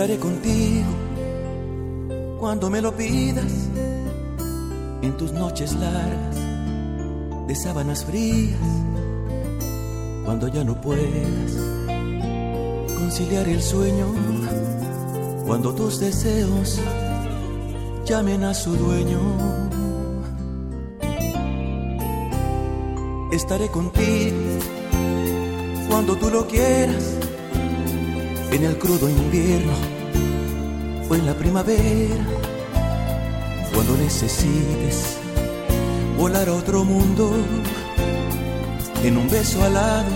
Estaré contigo cuando me lo pidas en tus noches largas de sábanas frías, cuando ya no puedas conciliar el sueño, cuando tus deseos llamen a su dueño. Estaré contigo cuando tú lo quieras, en el crudo invierno o en la primavera, cuando necesites volar a otro mundo, en un beso alado,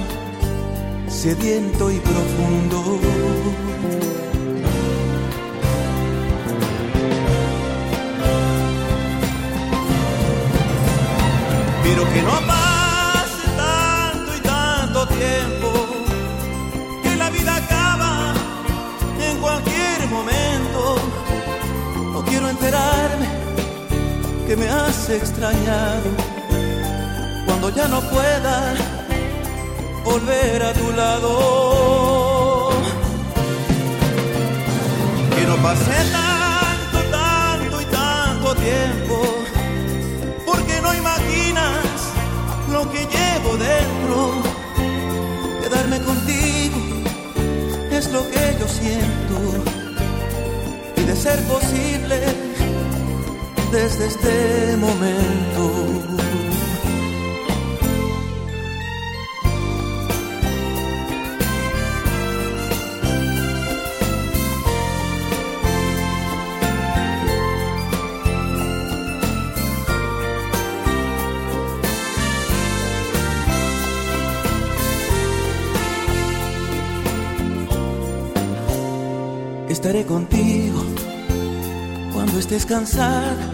sediento y profundo. Pero que no pase tanto y tanto tiempo, que me has extrañado cuando ya no pueda volver a tu lado. Que no pase tanto, tanto y tanto tiempo, porque no imaginas lo que llevo dentro. Quedarme contigo es lo que yo siento, y de ser posible desde este momento. Estaré contigo cuando estés cansada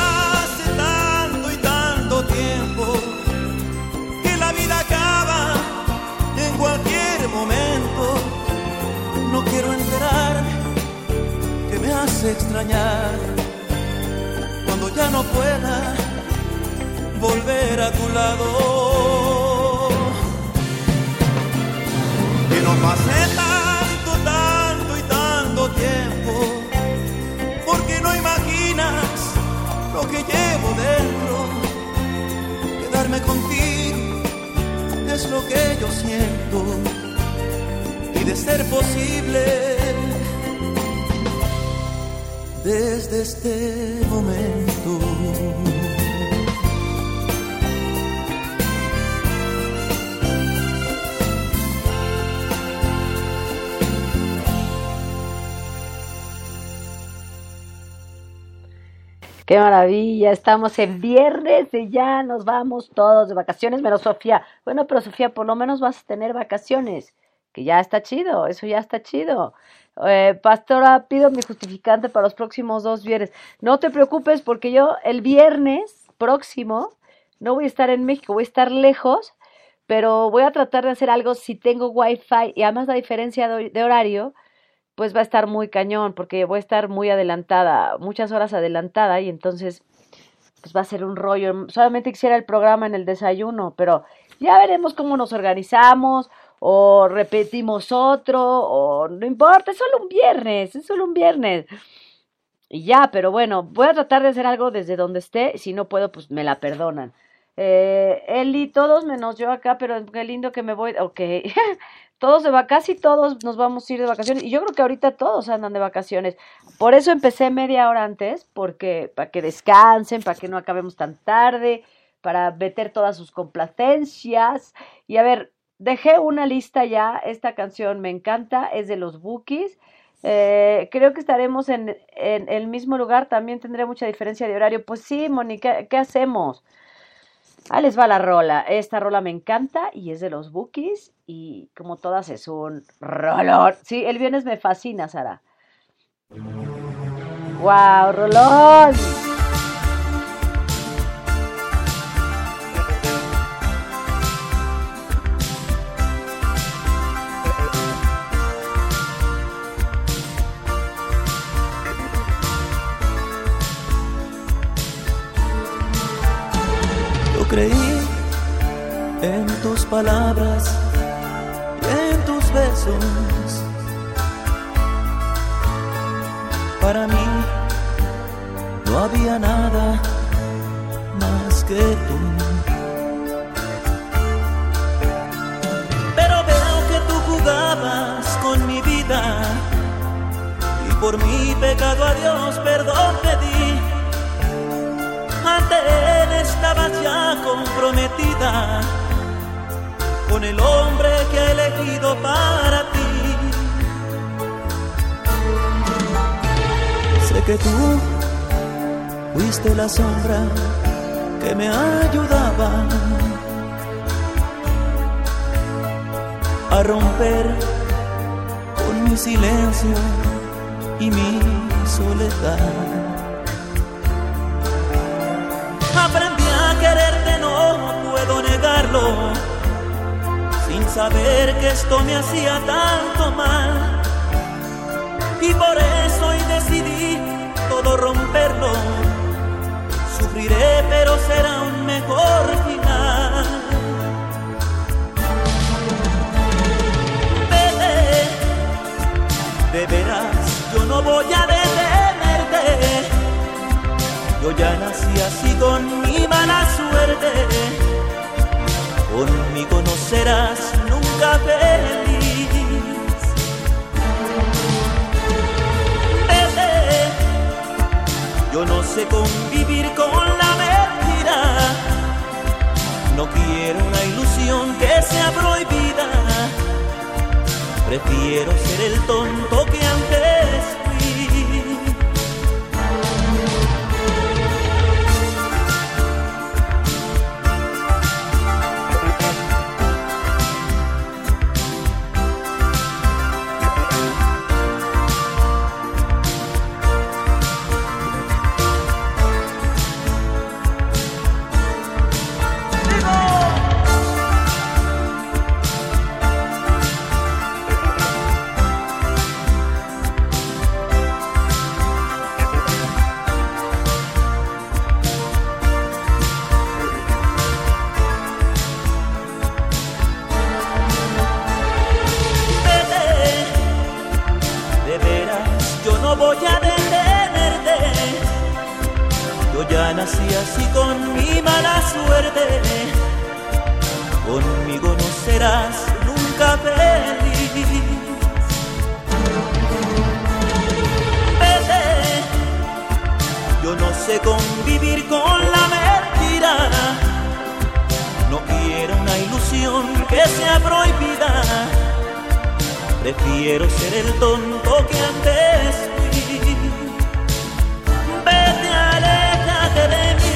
extrañar cuando ya no pueda volver a tu lado. Que no pase tanto, tanto y tanto tiempo, porque no imaginas lo que llevo dentro. Quedarme contigo es lo que yo siento, y de ser posible, desde este momento. Qué maravilla, estamos en viernes y ya nos vamos todos de vacaciones, menos Sofía. Bueno, pero Sofía, por lo menos vas a tener vacaciones, que ya está chido, eso ya está chido. Eh, pastora, pido mi justificante para los próximos dos viernes. No te preocupes porque yo el viernes próximo no voy a estar en México, voy a estar lejos, pero voy a tratar de hacer algo si tengo wifi y además la diferencia de, horario pues va a estar muy cañón, porque voy a estar muy adelantada, muchas horas adelantada, y entonces pues va a ser un rollo. Solamente quisiera el programa en el desayuno, pero ya veremos cómo nos organizamos, o repetimos otro, o no importa, es solo un viernes, es solo un viernes. Y ya, pero bueno, voy a tratar de hacer algo desde donde esté, si no puedo, pues me la perdonan. Eh, Eli, todos menos yo acá, pero qué lindo que me voy, ok, todos de vacaciones, casi todos nos vamos a ir de vacaciones, y yo creo que ahorita todos andan de vacaciones, por eso empecé media hora antes, porque, para que descansen, para que no acabemos tan tarde, para meter todas sus complacencias, y a ver, dejé una lista ya, esta canción me encanta, es de los Bookies, eh, creo que estaremos en, en, el mismo lugar, también tendré mucha diferencia de horario, pues sí, Mónica, ¿qué hacemos? Ahí les va la rola. Esta rola me encanta y es de los Bookies y como todas es un rolón. Sí, el viernes me fascina, Sara. ¡Wow, rolón! Palabras y en tus besos. Para mí no había nada más que tú. Pero veo que tú jugabas con mi vida y por mi pecado a Dios perdón pedí. Ante Él estabas ya comprometida con el hombre que ha elegido para ti. Sé que tú fuiste la sombra que me ayudaba a romper con mi silencio y mi soledad. Sin saber que esto me hacía tanto mal. Y por eso hoy decidí todo romperlo sufriré, pero será un mejor final. Vete, de veras, yo no voy a detenerte. Yo ya nací así con mi mala suerte. Conmigo no serás nunca feliz. Vete, yo no sé convivir con la mentira. No quiero una ilusión que sea prohibida. Prefiero ser el tonto que antes Prefiero ser el tonto que antes fui. Vete, aléjate de mí.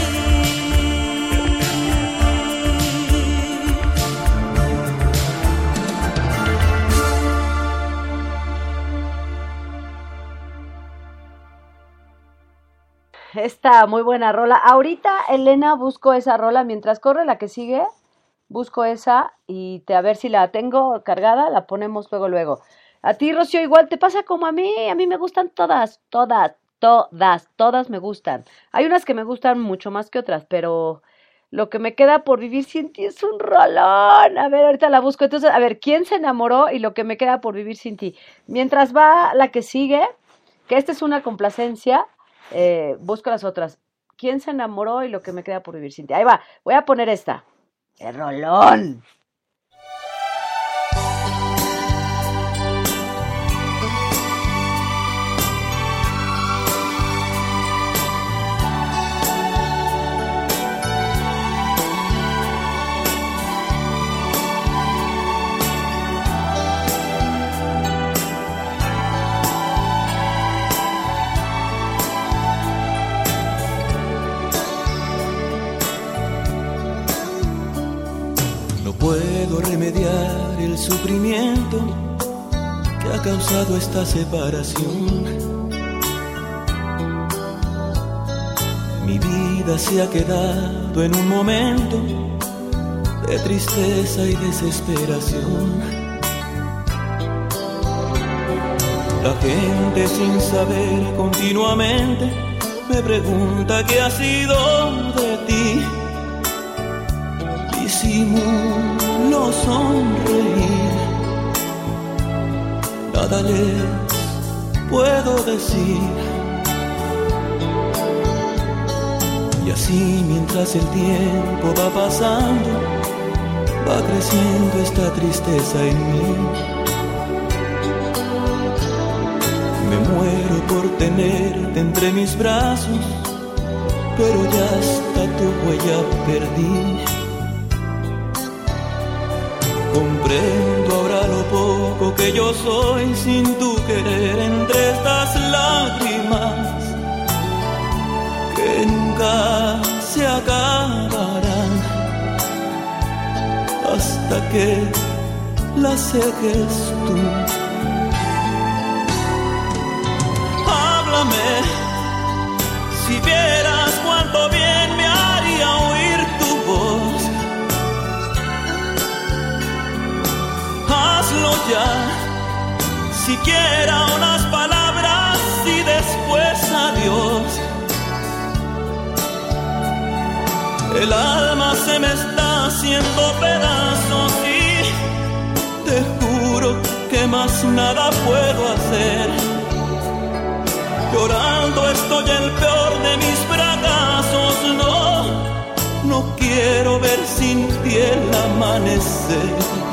Esta muy buena rola. Ahorita, Elena, busco esa rola. Mientras corre la que sigue, busco esa y te, a ver si la tengo cargada, la ponemos luego, luego. A ti, Rocío, igual te pasa como a mí. A mí me gustan todas, todas, todas, todas me gustan. Hay unas que me gustan mucho más que otras, pero lo que me queda por vivir sin ti es un rolón. A ver, ahorita la busco. Entonces, a ver, ¿quién se enamoró y lo que me queda por vivir sin ti? Mientras va la que sigue, que esta es una complacencia, eh, busco las otras. ¿Quién se enamoró y lo que me queda por vivir sin ti? Ahí va, voy a poner esta. ¡El rolón! Puedo remediar el sufrimiento que ha causado esta separación. Mi vida se ha quedado en un momento de tristeza y desesperación. La gente sin saber continuamente me pregunta qué ha sido de ti. Disimulo sonreír. Nada les puedo decir. Y así mientras el tiempo va pasando, va creciendo esta tristeza en mí. Me muero por tenerte entre mis brazos, pero ya hasta tu huella perdí. Comprendo ahora lo poco que yo soy sin tu querer entre estas lágrimas que nunca se acabarán hasta que las seques tú. Háblame si vieras cuánto bien Hazlo ya, siquiera unas palabras y después adiós. El alma se me está haciendo pedazos y te juro que más nada puedo hacer. Llorando estoy el peor de mis fracasos, no, no quiero ver sin ti el amanecer.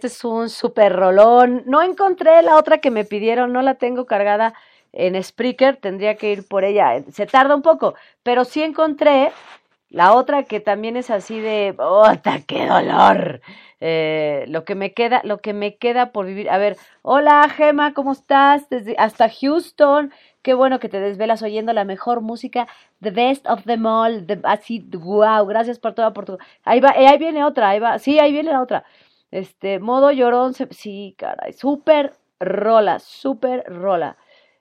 Este es un super rolón. No encontré la otra que me pidieron, no la tengo cargada en Spreaker, tendría que ir por ella. Se tarda un poco, pero sí encontré la otra que también es así de, ¡Ota, qué dolor! Eh, lo que me queda, lo que me queda por vivir. A ver, hola Gema, ¿cómo estás? Desde hasta Houston. Qué bueno que te desvelas oyendo la mejor música, the best of them all, así, wow, gracias por toda por tu. Ahí va, eh, ahí viene otra, ahí va, sí, ahí viene la otra. Este, modo llorón, se- sí, caray, súper rola, súper rola.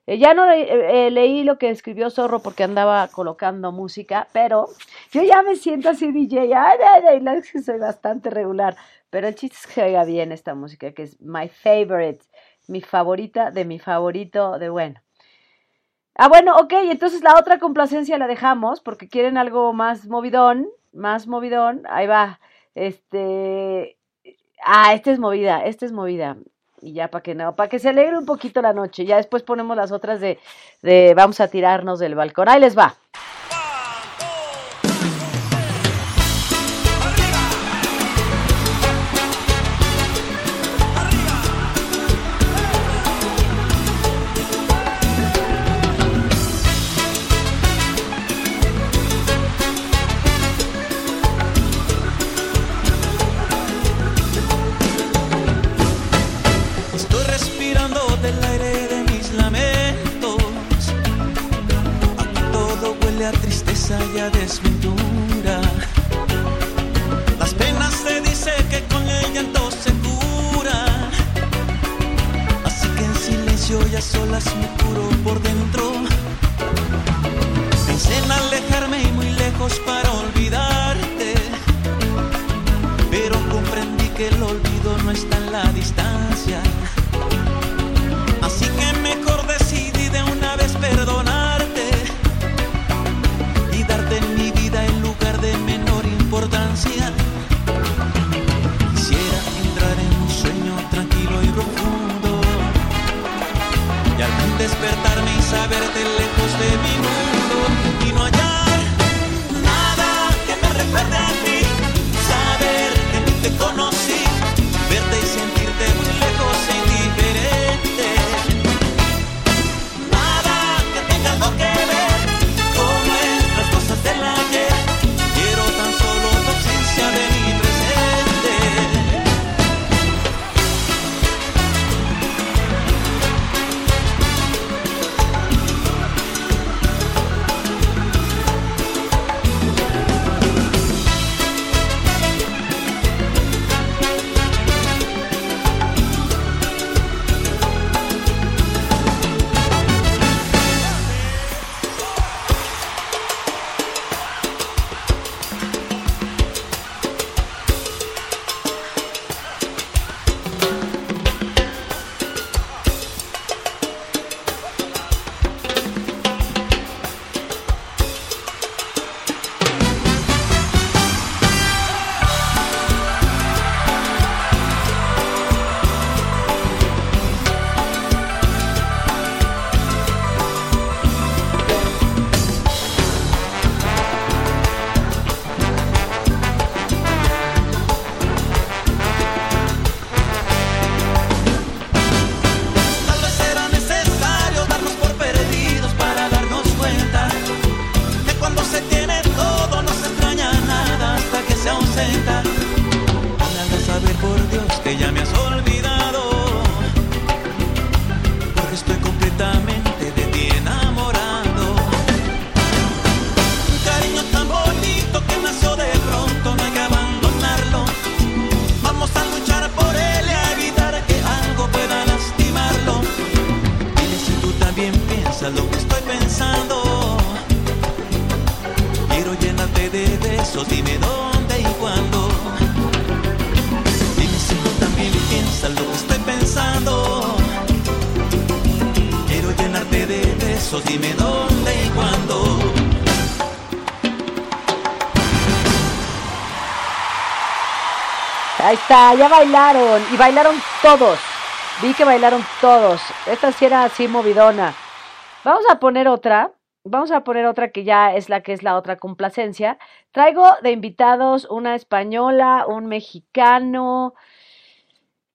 Eh, ya no eh, eh, leí lo que escribió Zorro porque andaba colocando música, pero yo ya me siento así DJ, ay, ay, ay, la soy bastante regular, pero el chiste es que oiga bien esta música, que es my favorite, mi favorita de mi favorito de bueno. Ah, bueno, ok, entonces la otra complacencia la dejamos porque quieren algo más movidón, más movidón, ahí va, este, ah, esta es movida, esta es movida, y ya para que no, para que se alegre un poquito la noche, ya después ponemos las otras de, de vamos a tirarnos del balcón, ahí les va. Ya bailaron y bailaron todos. Vi que bailaron todos. Esta sí era así movidona. Vamos a poner otra. Vamos a poner otra que ya es la que es la otra complacencia. Traigo de invitados una española, un mexicano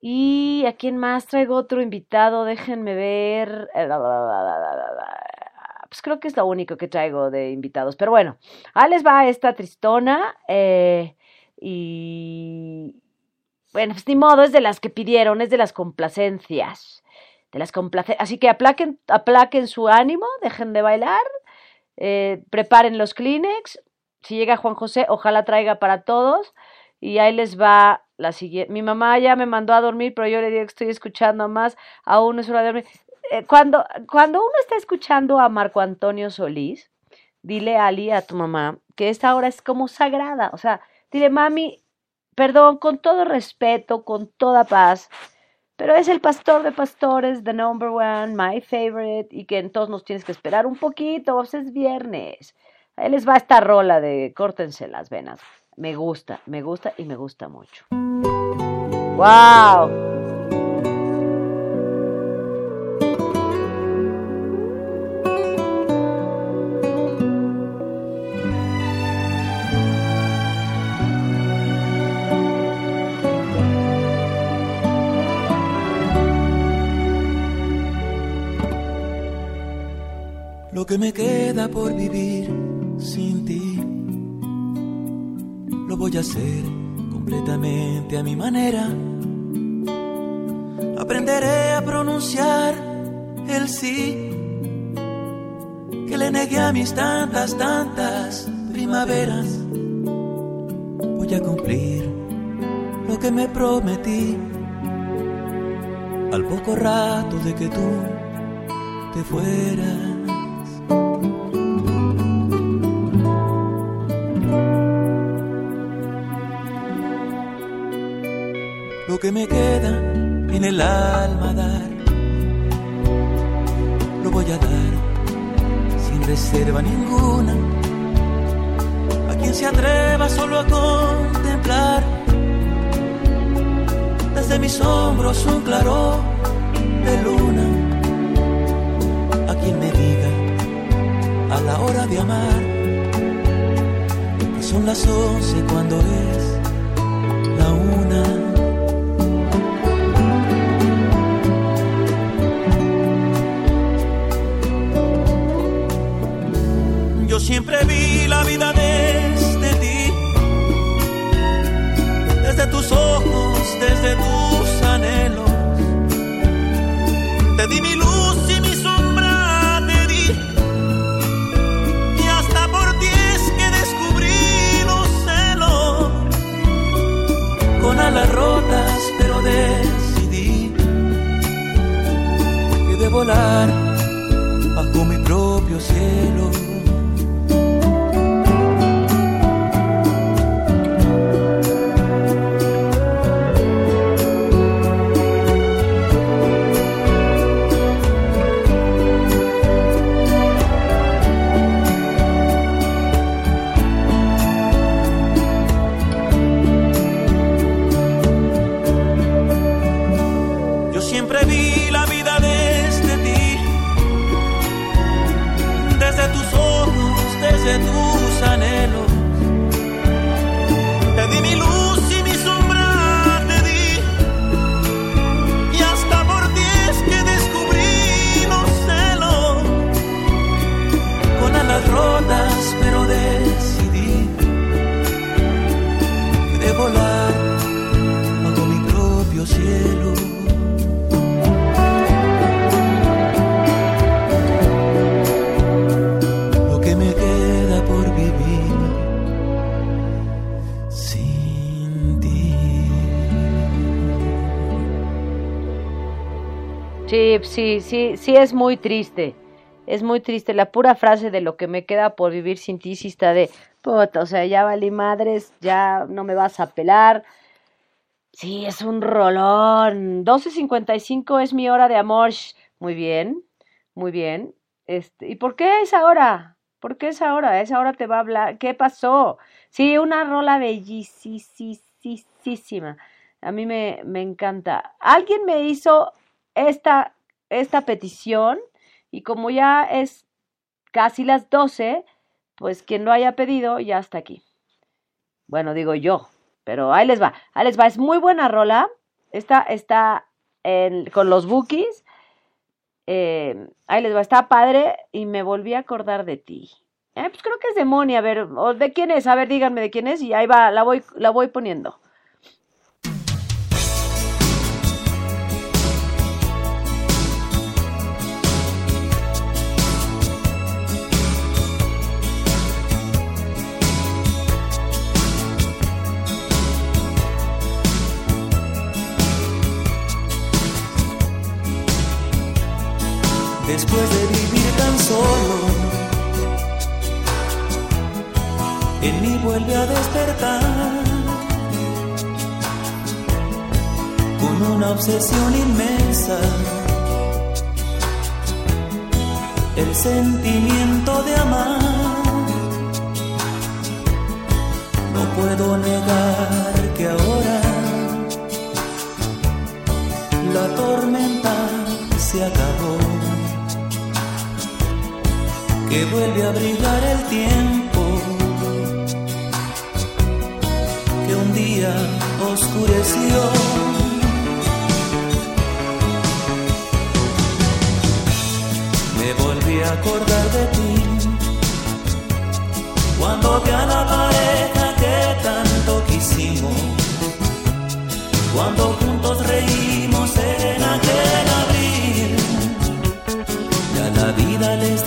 y a quién más traigo otro invitado. Déjenme ver. Pues creo que es lo único que traigo de invitados. Pero bueno, ahí les va esta tristona. eh, y bueno, pues ni modo, es de las que pidieron, es de las complacencias. De las complace Así que aplaquen, aplaquen su ánimo, dejen de bailar, eh, preparen los Kleenex. Si llega Juan José, ojalá traiga para todos. Y ahí les va la siguiente. Mi mamá ya me mandó a dormir, pero yo le digo que estoy escuchando más. Aún no es hora de dormir. Eh, cuando, cuando uno está escuchando a Marco Antonio Solís, dile Ali a tu mamá que esta hora es como sagrada. O sea, dile, mami, perdón, con todo respeto, con toda paz, pero es el pastor de pastores, the number one, my favorite, y que entonces nos tienes que esperar un poquito, pues es viernes. Ahí les va esta rola de córtense las venas. Me gusta, me gusta y me gusta mucho. ¡Wow! Que me queda por vivir sin ti, lo voy a hacer completamente a mi manera. Aprenderé a pronunciar el sí que le negué a mis tantas, tantas primaveras. Voy a cumplir lo que me prometí al poco rato de que tú te fueras. Que me queda en el alma dar, lo voy a dar sin reserva ninguna. A quien se atreva solo a contemplar desde mis hombros un claro de luna. A quien me diga a la hora de amar que son las once cuando es siempre vi la vida desde ti, desde tus ojos, desde tus anhelos. Te di mi luz y mi sombra te di. Y hasta por ti es que descubrí los celos. Con alas rotas, pero decidí que de volar bajo mi propio cielo. Ojos, desde Sí, sí, sí, es muy triste. Es muy triste. La pura frase de lo que me queda por vivir sin ti sí está de puta, o sea, ya valí madres, ya no me vas a pelar. Sí, es un rolón. 12.55 es mi hora de amor. Muy bien, muy bien. Este, ¿y por qué es ahora? ¿Por qué es ahora? Esa hora te va a hablar. ¿Qué pasó? Sí, una rola bellísima. A mí me, me encanta. Alguien me hizo esta, esta petición y como ya es casi las 12, pues quien lo haya pedido ya está aquí. Bueno, digo yo, pero ahí les va, ahí les va. Es muy buena rola. Esta está con los bookies. Eh, ahí les va, está padre y me volví a acordar de ti. Eh, pues creo que es de Moni, a ver, o de quién es, a ver, díganme de quién es y ahí va, la voy, la voy poniendo. Después de vivir tan solo, en mí vuelve a despertar con una obsesión inmensa. El sentimiento de amar. No puedo negar que ahora la tormenta se acabó que vuelve a brillar el tiempo que un día oscureció. Me volví a acordar de ti cuando vi a la pareja que tanto quisimos, cuando juntos reímos en aquel abril. Y a la vida les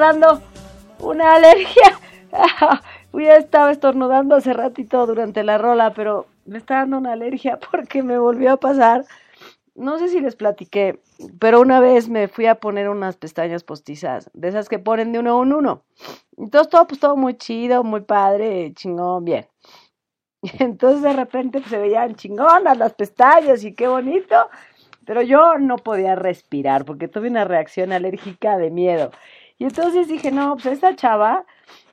dando una alergia. Ya estaba estornudando hace ratito durante la rola, pero me está dando una alergia porque me volvió a pasar. No sé si les platiqué, pero una vez me fui a poner unas pestañas postizas, de esas que ponen de uno en uno. Entonces todo, pues todo muy chido, muy padre, chingón, bien. Entonces de repente pues, se veían chingonas las pestañas y qué bonito, pero yo no podía respirar porque tuve una reacción alérgica de miedo. Y entonces dije, no, pues esta chava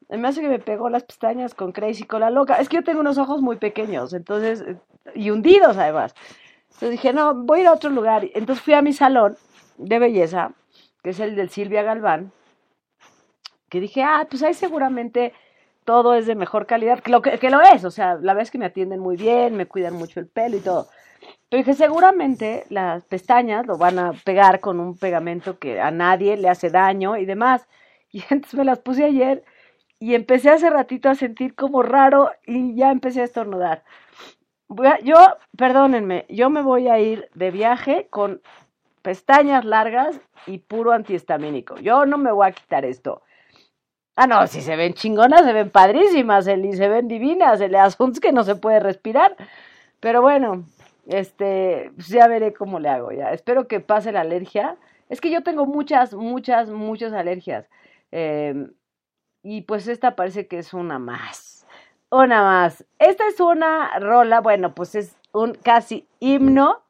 me hace que me pegó las pestañas con Crazy Cola Loca. Es que yo tengo unos ojos muy pequeños, entonces, eh, y hundidos además. Entonces dije, no, voy a ir a otro lugar. Entonces fui a mi salón de belleza, que es el del Silvia Galván, que dije, ah, pues ahí seguramente todo es de mejor calidad, que lo, que, que lo es, o sea, la verdad es que me atienden muy bien, me cuidan mucho el pelo y todo. Pero dije, seguramente las pestañas lo van a pegar con un pegamento que a nadie le hace daño y demás. Y entonces me las puse ayer y empecé hace ratito a sentir como raro y ya empecé a estornudar. Voy yo, perdónenme, yo me voy a ir de viaje con pestañas largas y puro antihistamínico. Yo no me voy a quitar esto. Ah, no, si se ven chingonas, se ven padrísimas, Eli, se ven divinas, el asunto es que no se puede respirar. Pero bueno, este, pues ya veré cómo le hago ya. Espero que pase la alergia. Es que yo tengo muchas, muchas, muchas alergias. Em, y pues esta parece que es una más. Una más. Esta es una rola, bueno, pues es un casi himno,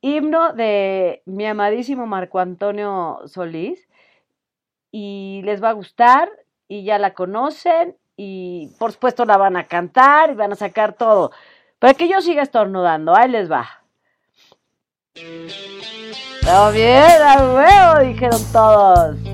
himno de mi amadísimo Marco Antonio Solís. Y les va a gustar y ya la conocen y por supuesto la van a cantar y van a sacar todo. Para que yo siga estornudando, ahí les va. Está bien, a huevo, dijeron todos.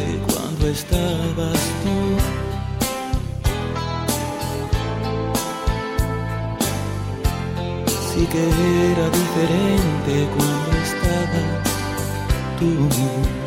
estabas tú. Sí que era diferente cuando estabas tú.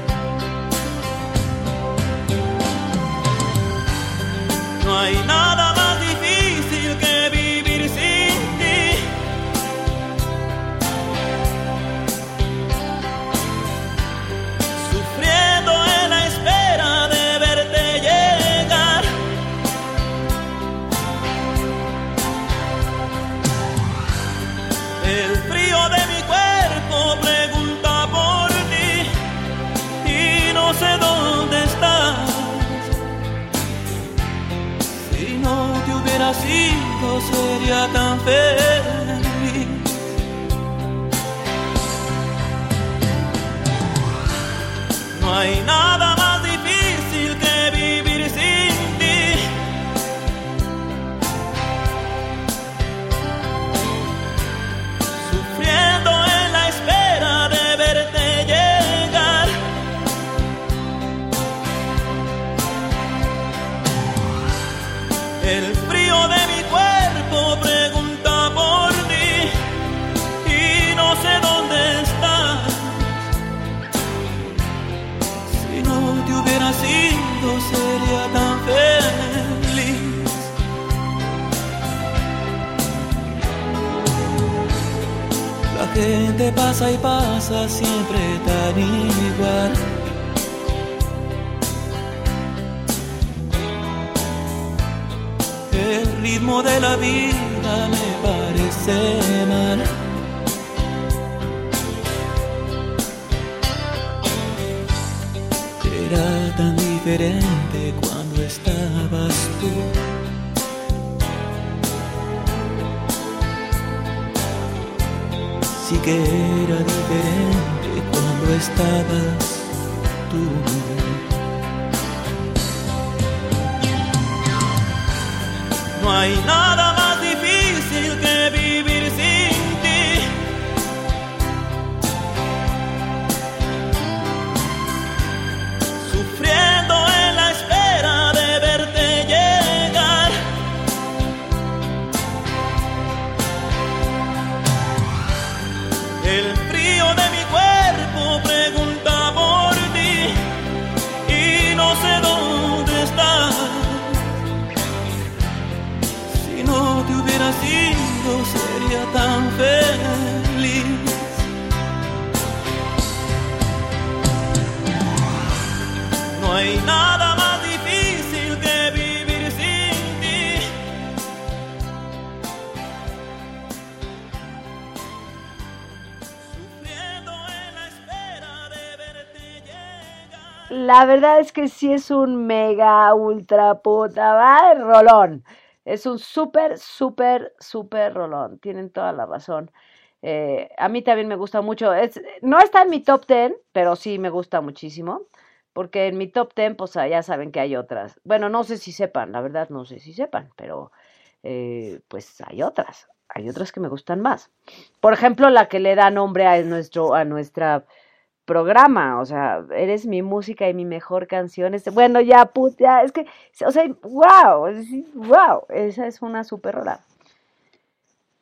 La verdad es que sí es un mega ultra puta, ¿va? Rolón. Es un súper, súper, súper rolón. Tienen toda la razón. Eh, a mí también me gusta mucho. No está en mi top 10, pero sí me gusta muchísimo. Porque en mi top 10, pues ya saben que hay otras. Bueno, no sé si sepan, la verdad no sé si sepan, pero eh, pues hay otras. Hay otras que me gustan más. Por ejemplo, la que le da nombre a, nuestro, a nuestra programa, o sea, eres mi música y mi mejor canción. Este, bueno, ya, puta, es que, o sea, wow, wow, esa es una super rola.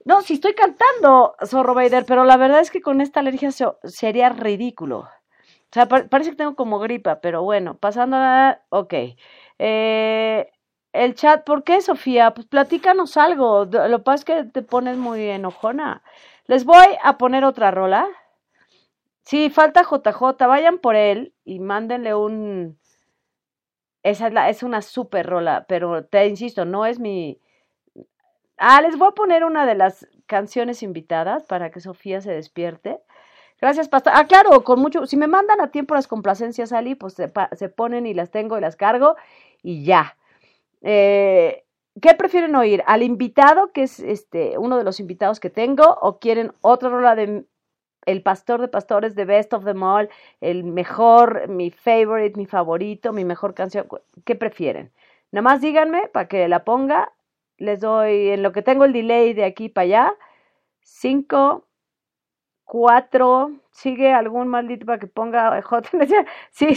No, si estoy cantando, Zorro Vader, pero la verdad es que con esta alergia sería ridículo. O sea, parece que tengo como gripa, pero bueno, pasando a... Ok. Eh, el chat, ¿por qué, Sofía? Pues platícanos algo. Lo que pasa es que te pones muy enojona. Les voy a poner otra rola. Sí, falta JJ, vayan por él y mándenle un... Esa es, la, es una super rola, pero te insisto, no es mi... Ah, les voy a poner una de las canciones invitadas para que Sofía se despierte. Gracias, Pastor. Ah, claro, con mucho. Si me mandan a tiempo las complacencias, Ali, pues se, se ponen y las tengo y las cargo y ya. Eh, ¿Qué prefieren oír? ¿Al invitado, que es este uno de los invitados que tengo, o quieren otra rola de el pastor de pastores de Best of them All, el mejor, mi favorite, mi favorito, mi mejor canción, ¿qué prefieren? Nada más díganme para que la ponga, les doy, en lo que tengo el delay de aquí para allá, 5, cuatro. ¿Sigue algún maldito para que ponga J? Sí,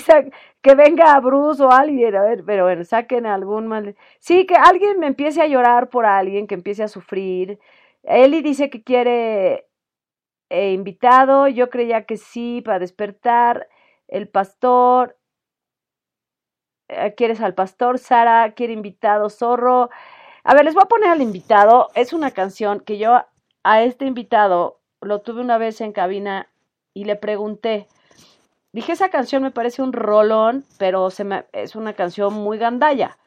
que venga Bruce o alguien, a ver, pero bueno, saquen algún maldito. Sí, que alguien me empiece a llorar por alguien, que empiece a sufrir. Eli dice que quiere eh, invitado, yo creía que sí, para despertar. El pastor, eh, ¿quieres al pastor? Sara, quiere invitado, zorro. A ver, les voy a poner al invitado. Es una canción que yo a este invitado lo tuve una vez en cabina y le pregunté. Dije, esa canción me parece un rolón, pero se me, es una canción muy gandalla.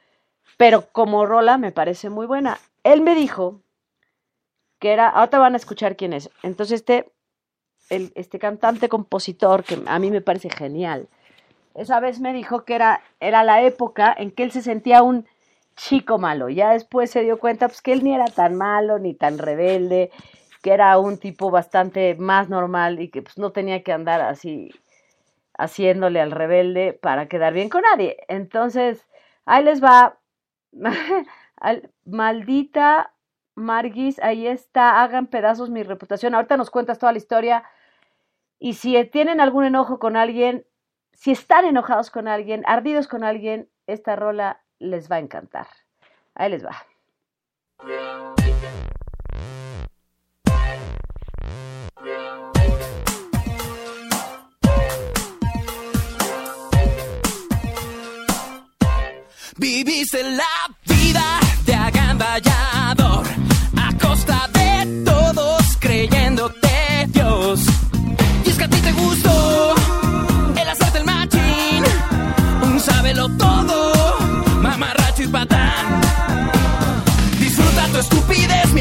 Pero como rola me parece muy buena. Él me dijo que era, ahora van a escuchar quién es. Entonces este, el, este cantante compositor, que a mí me parece genial, esa vez me dijo que era, era la época en que él se sentía un chico malo. Ya después se dio cuenta pues, que él ni era tan malo ni tan rebelde, que era un tipo bastante más normal y que pues, no tenía que andar así haciéndole al rebelde para quedar bien con nadie. Entonces, ahí les va. Maldita Margis, ahí está, hagan pedazos mi reputación. Ahorita nos cuentas toda la historia. Y si tienen algún enojo con alguien, si están enojados con alguien, ardidos con alguien, esta rola les va a encantar. Ahí les va. Viviste la vida de agamballador a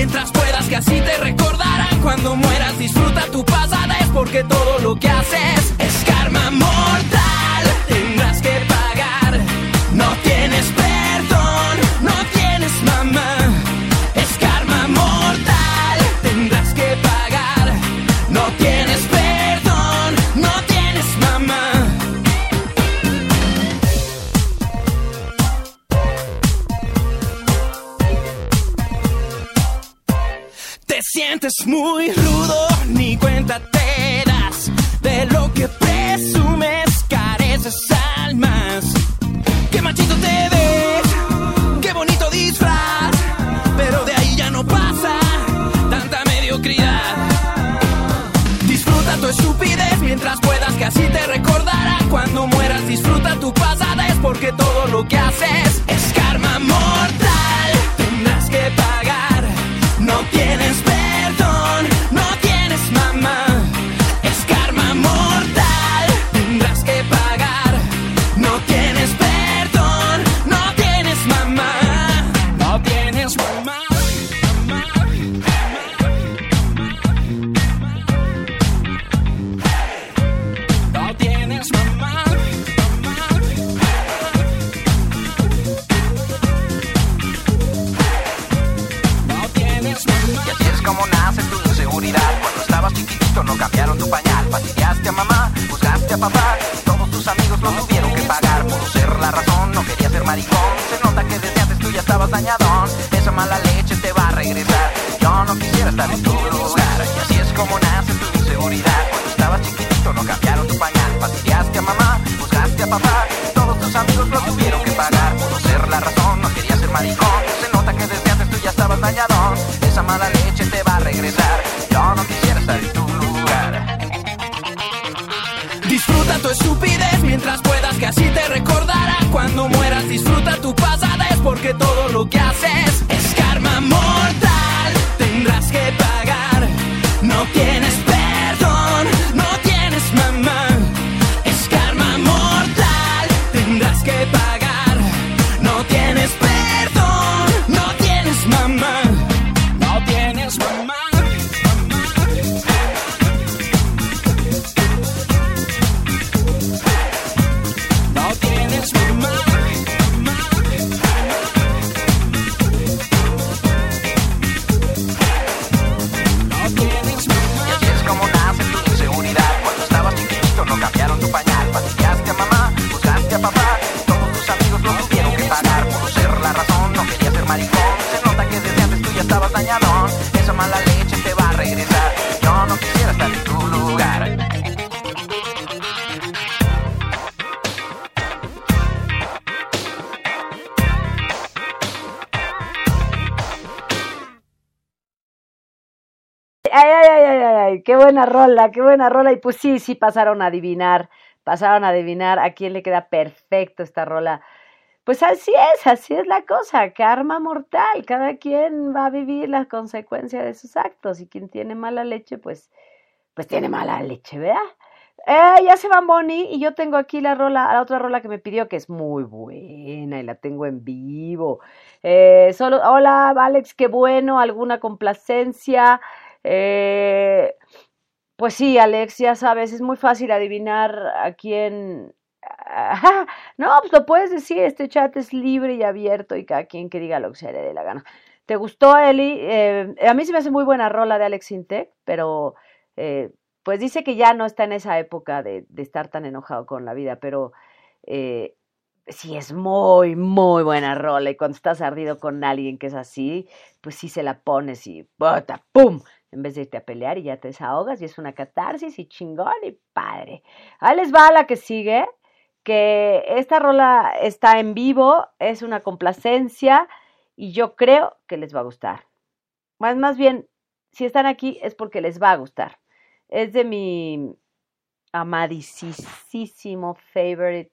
mientras puedas, que así te recordarán cuando mueras. Disfruta tu pasada, es porque todo lo que haces muy rudo, ni cuenta te das de lo que presumes, careces almas. Qué machito te ves, qué bonito disfraz, pero de ahí ya no pasa tanta mediocridad. Disfruta tu estupidez mientras puedas, que así te recordarán cuando mueras. Disfruta tu pasada, es porque todo lo que haces Disfruta tu estupidez mientras puedas, que así te recordarán cuando mueras. Disfruta tu pasada, es porque todo lo que haces qué buena rola, qué buena rola. Y pues sí, sí pasaron a adivinar, pasaron a adivinar a quién le queda perfecto esta rola. Pues así es, así es la cosa, karma mortal, cada quien va a vivir la consecuencia de sus actos y quien tiene mala leche, pues, pues tiene mala leche, ¿verdad? Eh, ya se va Bonnie y yo tengo aquí la rola, la otra rola que me pidió que es muy buena y la tengo en vivo. Eh, solo, hola Alex, qué bueno, alguna complacencia. Eh, pues sí, Alex, ya sabes, es muy fácil adivinar a quién, no, pues lo puedes decir, este chat es libre y abierto y cada quien que diga lo que se le dé la gana. ¿Te gustó, Eli? Eh, a mí se me hace muy buena rola de Alex Intec, pero eh, pues dice que ya no está en esa época de, estar tan enojado con la vida, pero eh, sí es muy, muy buena rola y cuando estás ardido con alguien que es así, pues sí se la pones y ¡bota! ¡pum! En vez de irte a pelear y ya te desahogas y es una catarsis y chingón y padre. Ahí les va la que sigue que esta rola está en vivo, es una complacencia y yo creo que les va a gustar. Más, más bien, si están aquí es porque les va a gustar. Es de mi amadísimo favorite,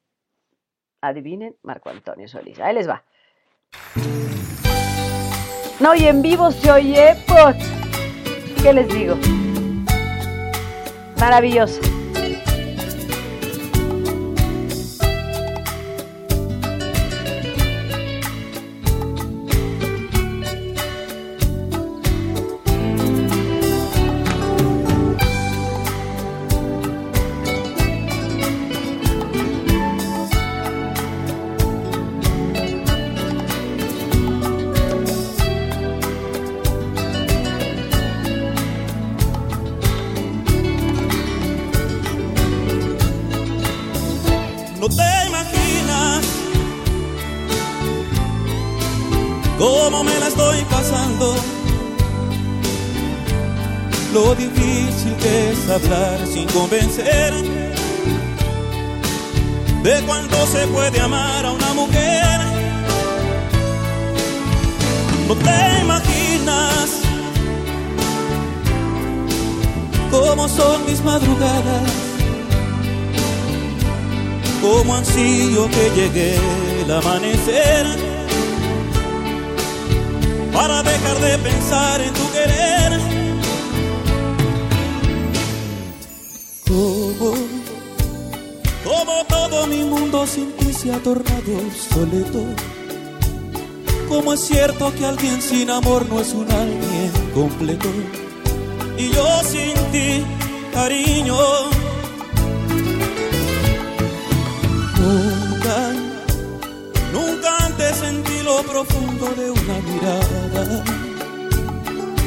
adivinen, Marco Antonio Solís. Ahí les va. No, y en vivo se oye, pues, ¿qué les digo? Maravilloso. Hablar sin convencer de cuánto se puede amar a una mujer. No te imaginas cómo son mis madrugadas, cómo ansío que llegue el amanecer para dejar de pensar en tu querer como, todo mi mundo sin ti se ha tornado soleto. Como es cierto que alguien sin amor no es un alguien completo. Y yo sin ti, cariño, nunca, nunca antes sentí lo profundo de una mirada.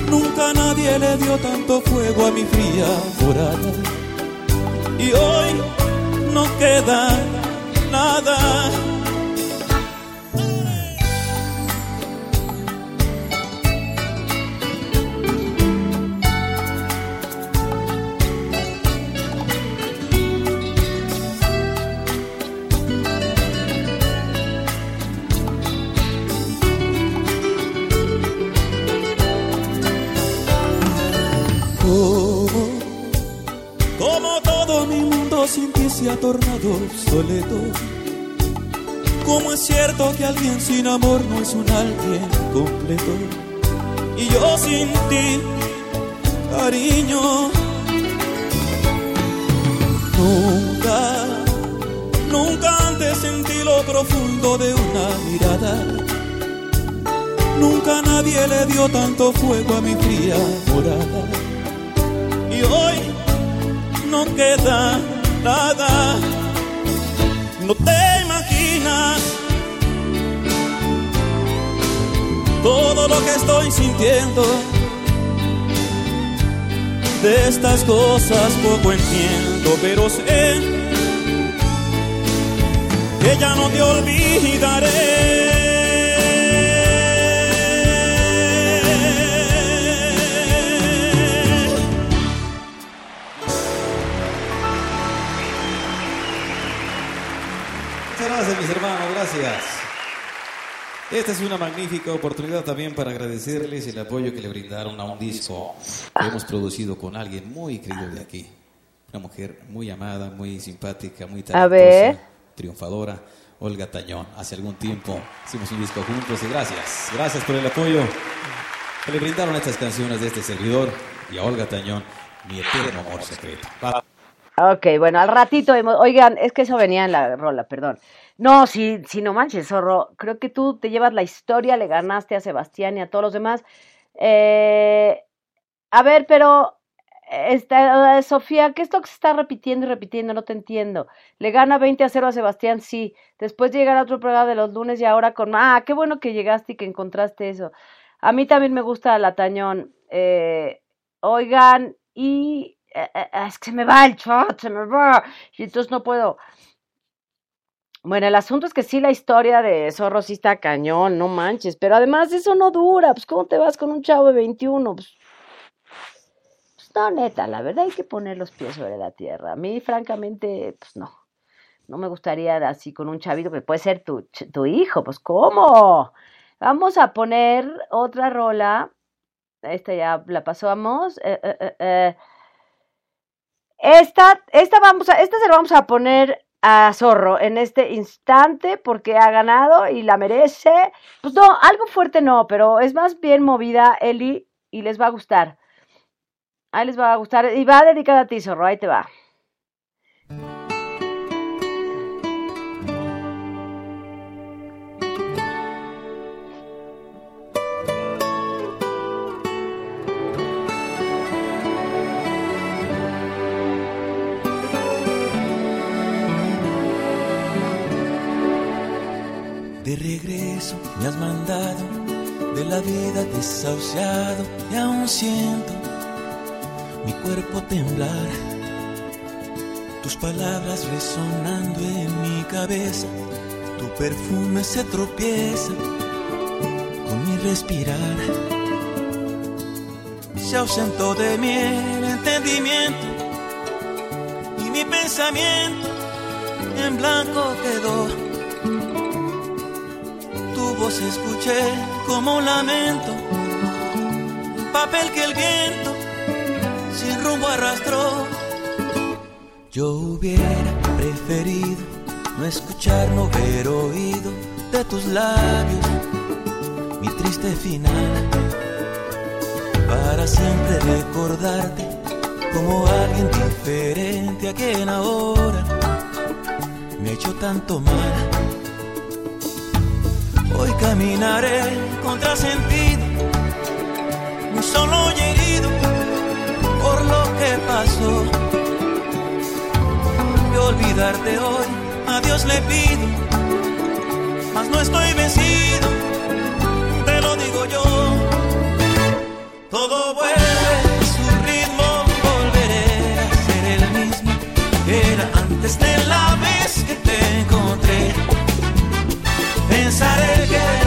Nunca nadie le dio tanto fuego a mi fría morada y hoy no queda nada. Tornado soleto. Como es cierto que alguien sin amor no es un alguien completo. Y yo sin ti, cariño, nunca, nunca antes sentí lo profundo de una mirada. Nunca nadie le dio tanto fuego a mi fría morada. Y hoy no queda nada. No te imaginas todo lo que estoy sintiendo. De estas cosas poco entiendo, pero sé que ya no te olvidaré. Mis hermanos, gracias. Esta es una magnífica oportunidad también para agradecerles el apoyo que le brindaron a un disco que hemos producido con alguien muy querido de aquí. Una mujer muy amada, muy simpática, muy talentosa, triunfadora, Olga Tañón. Hace algún tiempo hicimos un disco juntos y gracias, gracias por el apoyo que le brindaron a estas canciones de este servidor y a Olga Tañón, mi eterno amor secreto. Ok, bueno, al ratito, hemos- oigan, es que eso venía en la rola, perdón. No, si, si no manches, zorro, creo que tú te llevas la historia, le ganaste a Sebastián y a todos los demás. Eh, a ver, pero, esta, Sofía, ¿qué es esto que se está repitiendo y repitiendo? No te entiendo. Le gana 20 a 0 a Sebastián, sí. Después llega el otro programa de los lunes y ahora con, ah, qué bueno que llegaste y que encontraste eso. A mí también me gusta la Tañón. Eh, oigan, y eh, eh, es que me va el chat, se me va, y entonces no puedo. Bueno, el asunto es que sí, la historia de Zorro sí está cañón, no manches, pero además eso no dura, pues ¿cómo te vas con un chavo de 21? Pues, pues no, neta, la verdad hay que poner los pies sobre la tierra. A mí, francamente, pues no, no me gustaría así con un chavito que puede ser tu, tu hijo, pues ¿cómo? Vamos a poner otra rola, esta ya la pasamos, eh, eh, eh. Esta, esta vamos a, esta se la vamos a poner a Zorro en este instante porque ha ganado y la merece. Pues no, algo fuerte no, pero es más bien movida Eli y les va a gustar. Ahí les va a gustar y va dedicada a ti, Zorro, ahí te va. De regreso me has mandado de la vida desahuciado y aún siento mi cuerpo temblar. Tus palabras resonando en mi cabeza, tu perfume se tropieza con mi respirar. Se ausentó de mí el entendimiento y mi pensamiento en blanco quedó voz escuché como un lamento, papel que el viento sin rumbo arrastró. Yo hubiera preferido no escuchar, no ver oído de tus labios mi triste final, para siempre recordarte como alguien diferente a quien ahora me ha tanto mal. Hoy caminaré contra sentido, un solo y herido por lo que pasó. Y olvidarte hoy, a Dios le pido, mas no estoy vencido, te lo digo yo. Todo vuelve a su ritmo, volveré a ser el mismo que era antes de la Pensaré que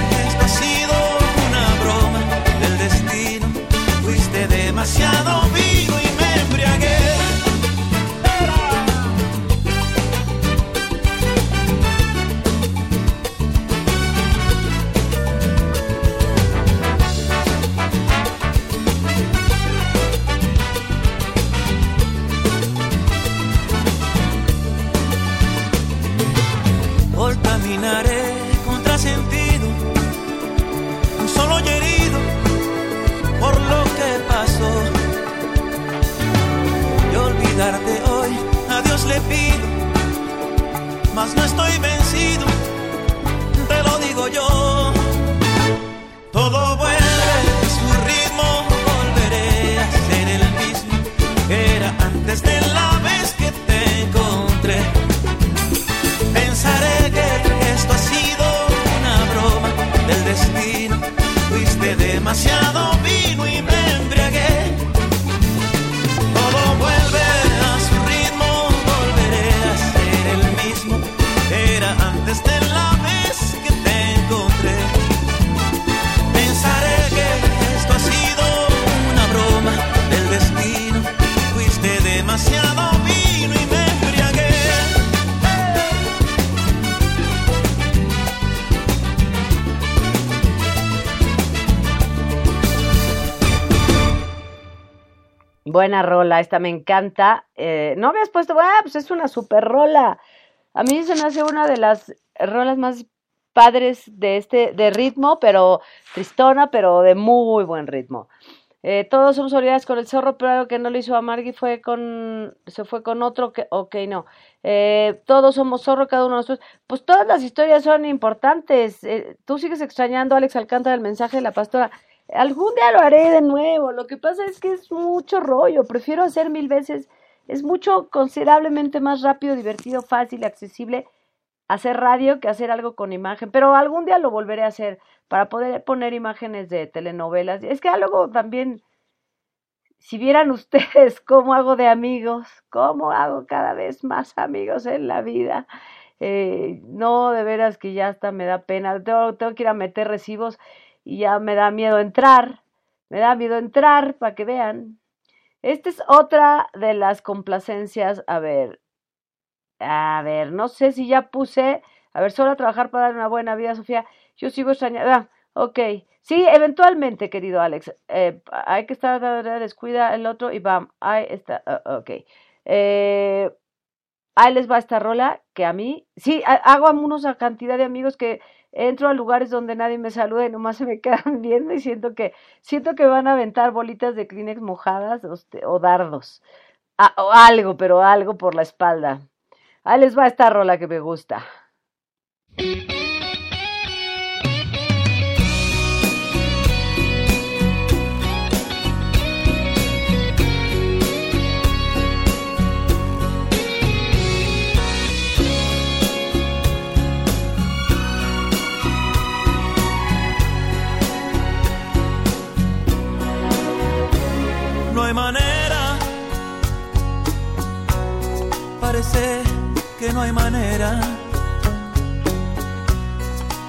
buena rola, esta me encanta. Eh, no habías puesto, ah, pues es una super rola. A mí se me hace una de las rolas más padres de este, de ritmo, pero tristona, pero de muy buen ritmo. Eh, todos somos solidarios con el zorro, pero algo que no lo hizo a Margie fue con, se fue con otro que, ok, no. Eh, todos somos zorro, cada uno de nosotros. Pues todas las historias son importantes. Eh, tú sigues extrañando, Alex Alcántara, el mensaje de la pastora. Algún día lo haré de nuevo. Lo que pasa es que es mucho rollo. Prefiero hacer mil veces. Es mucho considerablemente más rápido, divertido, fácil, accesible hacer radio que hacer algo con imagen, pero algún día lo volveré a hacer para poder poner imágenes de telenovelas. Es que algo también, si vieran ustedes cómo hago de amigos, cómo hago cada vez más amigos en la vida. Eh, no, de veras que ya hasta me da pena. Tengo que ir a meter recibos y ya me da miedo entrar. Me da miedo entrar para que vean. Esta es otra de las complacencias. A ver, a ver, no sé si ya puse. A ver, solo a trabajar para dar una buena vida, Sofía. Yo sigo extrañando. Ah, ok. Sí, eventualmente, querido Alex. Eh, hay que estar, descuida el otro y bam. Ahí está. Uh, ok. Eh, ahí les va esta rola que a mí. Sí, hago a una cantidad de amigos que entro a lugares donde nadie me saluda y nomás se me quedan viendo y siento que siento que van a aventar bolitas de Kleenex mojadas o, dardos. O algo, pero algo por la espalda. Ahí les va esta rola que me gusta. Que no hay manera.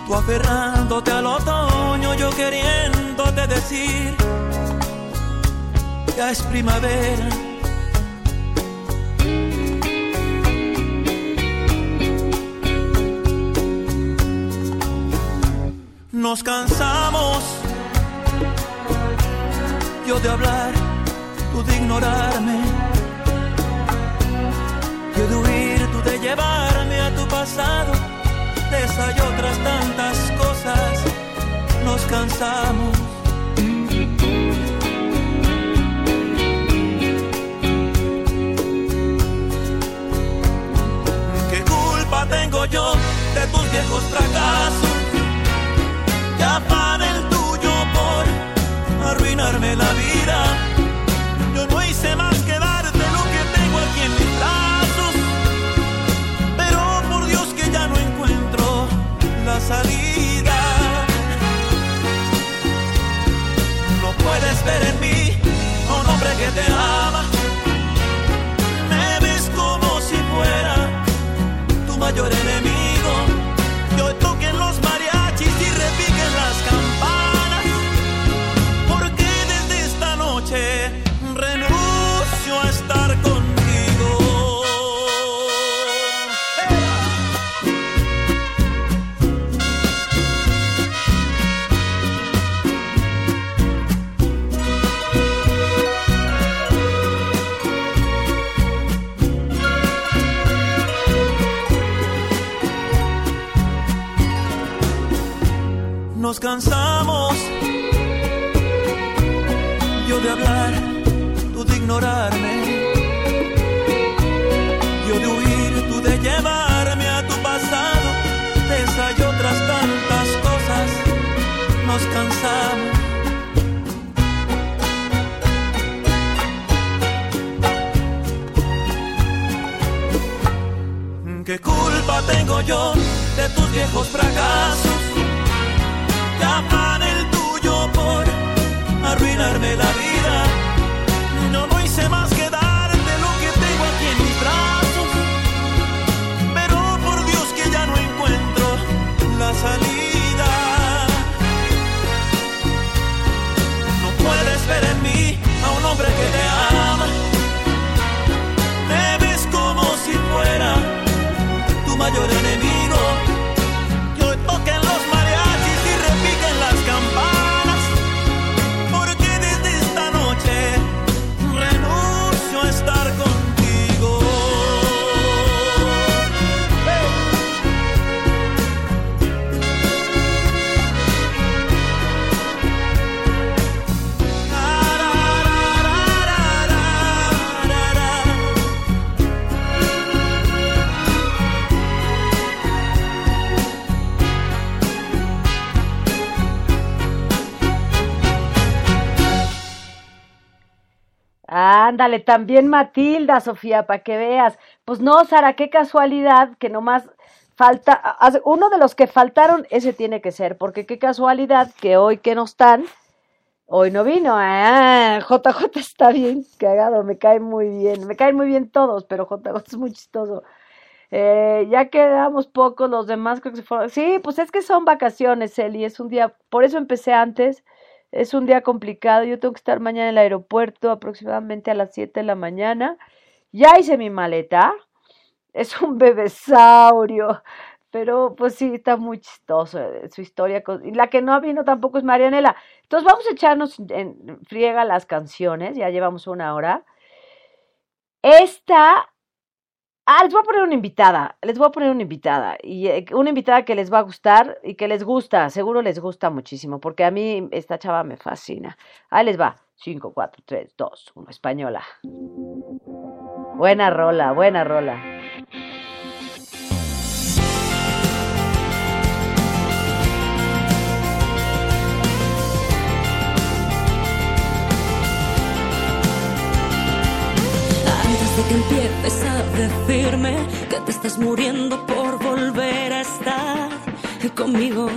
Tú aferrándote al otoño, yo queriéndote decir, ya es primavera. Nos cansamos, yo de hablar, tú de ignorarme, yo de huir de llevarme a tu pasado, de esa y otras tantas cosas, nos cansamos. ¿Qué culpa tengo yo de tus viejos fracasos? Ya para el tuyo por arruinarme la vida. Ándale, también Matilda, Sofía, para que veas. Pues no, Sara, qué casualidad que nomás falta, uno de los que faltaron, ese tiene que ser, porque qué casualidad que hoy que no están, hoy no vino. Ah, JJ está bien cagado, me cae muy bien, me caen muy bien todos, pero JJ es muy chistoso. Eh, ya quedamos pocos, los demás creo que se fueron. Sí, pues es que son vacaciones, Eli, es un día, por eso empecé antes, es un día complicado, yo tengo que estar mañana en el aeropuerto aproximadamente a las 7 de la mañana. Ya hice mi maleta, es un bebesaurio, pero pues sí, está muy chistoso eh, su historia. Y la que no vino tampoco es Marianela. Entonces vamos a echarnos en friega las canciones, ya llevamos una hora. Esta, ah, les voy a poner una invitada, les voy a poner una invitada, y eh, una invitada que les va a gustar y que les gusta, seguro les gusta muchísimo, porque a mí esta chava me fascina. Ahí les va, 5, 4, 3, 2, 1, española. Buena rola, buena rola. Antes de que empieces a decirme que te estás muriendo por volver a estar conmigo,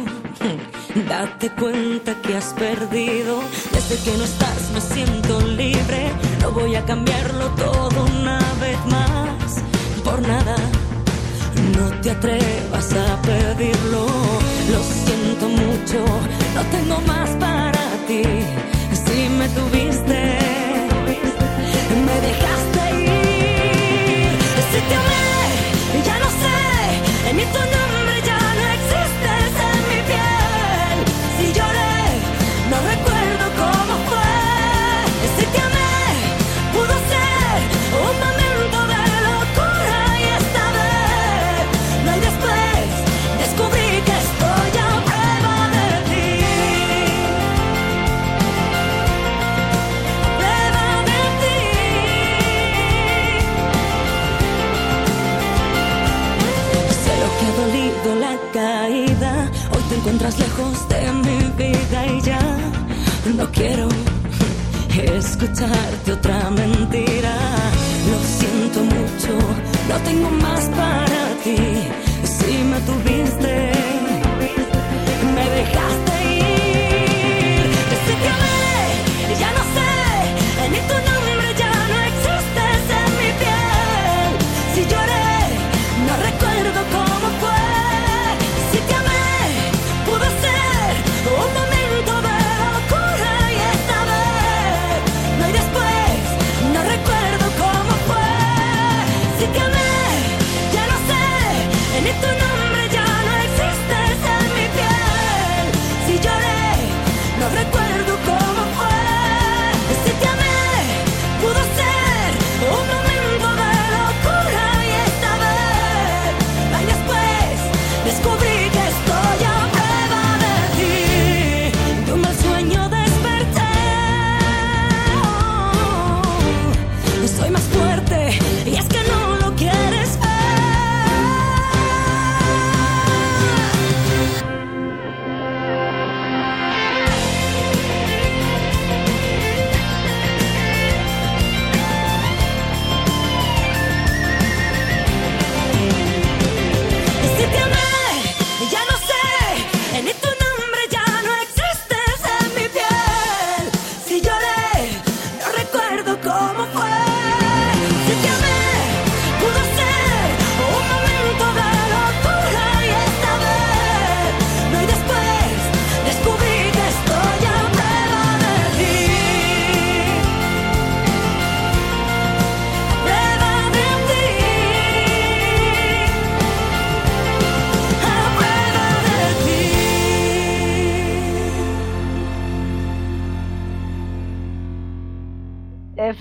date cuenta que has perdido. Desde que no estás me siento libre. No voy a cambiarlo todo una vez más. Por nada, no te atrevas a pedirlo. Lo siento mucho, no tengo más para ti. Si me tuviste quiero escucharte otra mentira. Lo siento mucho, no tengo más para ti. Si me tuviste, me dejaste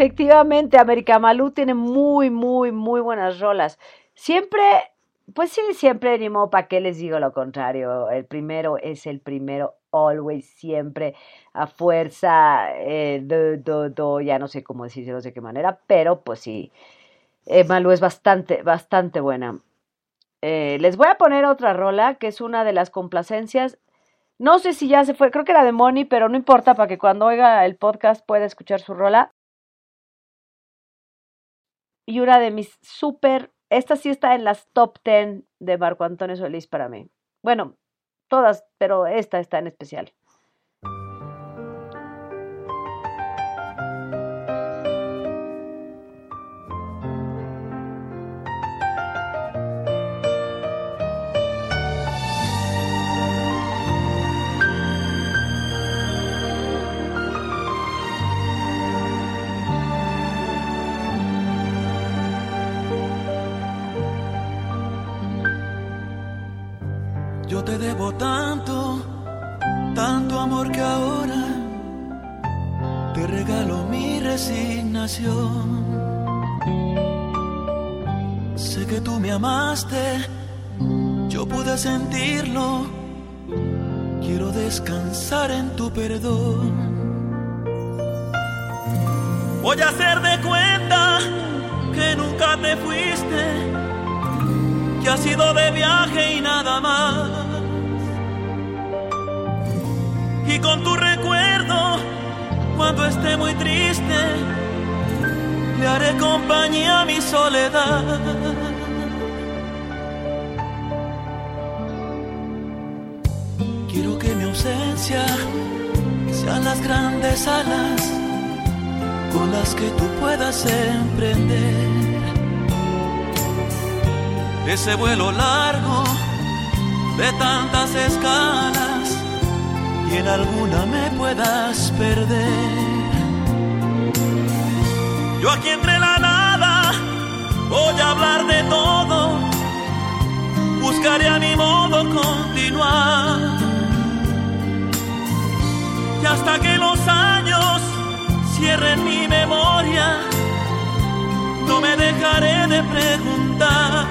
Efectivamente, América Malú tiene muy, muy, muy buenas rolas. Siempre, pues sí, siempre ni modo, ¿para qué les digo lo contrario? El primero es el primero, always, siempre, a fuerza, eh, do, do, do, ya no sé cómo decirlo de qué manera, pero pues sí, eh, Malú es bastante, bastante buena. Eh, les voy a poner otra rola, que es una de las complacencias. No sé si ya se fue, creo que era de Moni, pero no importa para que cuando oiga el podcast pueda escuchar su rola. Y una de mis súper, esta sí está en las top 10 de Marco Antonio Solís para mí. Bueno, todas, pero esta está en especial. Te debo tanto, tanto amor que ahora te regalo mi resignación. Sé que tú me amaste, yo pude sentirlo. Quiero descansar en tu perdón. Voy a hacer de cuenta que nunca te fuiste que ha sido de viaje y nada más. Y con tu recuerdo, cuando esté muy triste, le haré compañía a mi soledad. Quiero que mi ausencia sean las grandes alas con las que tú puedas emprender ese vuelo largo de tantas escalas en alguna me puedas perder. Yo aquí entre la nada voy a hablar de todo, buscaré a mi modo continuar. Y hasta que los años cierren mi memoria, no me dejaré de preguntar.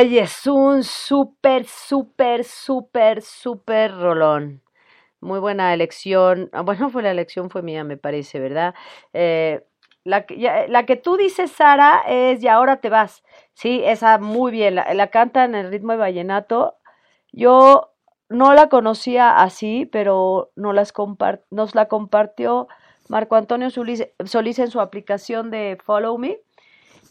Ay, es un súper, súper, súper, súper rolón. Muy buena elección. Ah, Bueno, fue la elección, fue mía, me parece, ¿verdad? Eh, la, que- ya- la que tú dices, Sara, es Y ahora te vas. Sí, esa muy bien. La, la canta en el ritmo de vallenato. Yo no la conocía así, pero no las nos la compartió Marco Antonio Solís en su aplicación de Follow Me.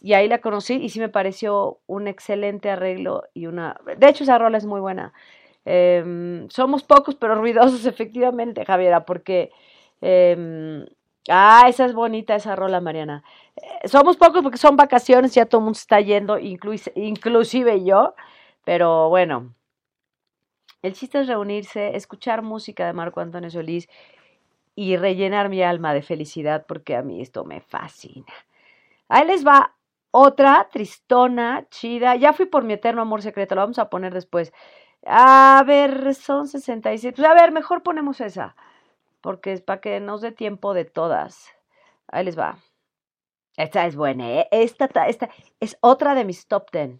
Y ahí la conocí y sí me pareció un excelente arreglo y una... De hecho, esa rola es muy buena. Em, somos pocos pero ruidosos, efectivamente, Javiera, porque Em, ah, esa es bonita, esa rola, Mariana. Eh, somos pocos porque son vacaciones, ya todo el mundo está yendo, inclusive yo, pero bueno. El chiste es reunirse, escuchar música de Marco Antonio Solís y rellenar mi alma de felicidad porque a mí esto me fascina. Ahí les va otra tristona, chida. Ya fui por mi eterno amor secreto, lo vamos a poner después. A ver, son 67. Pues a ver, mejor ponemos esa, porque es para que nos dé tiempo de todas. Ahí les va. Esta es buena, ¿eh? Esta, ta- esta es otra de mis top 10.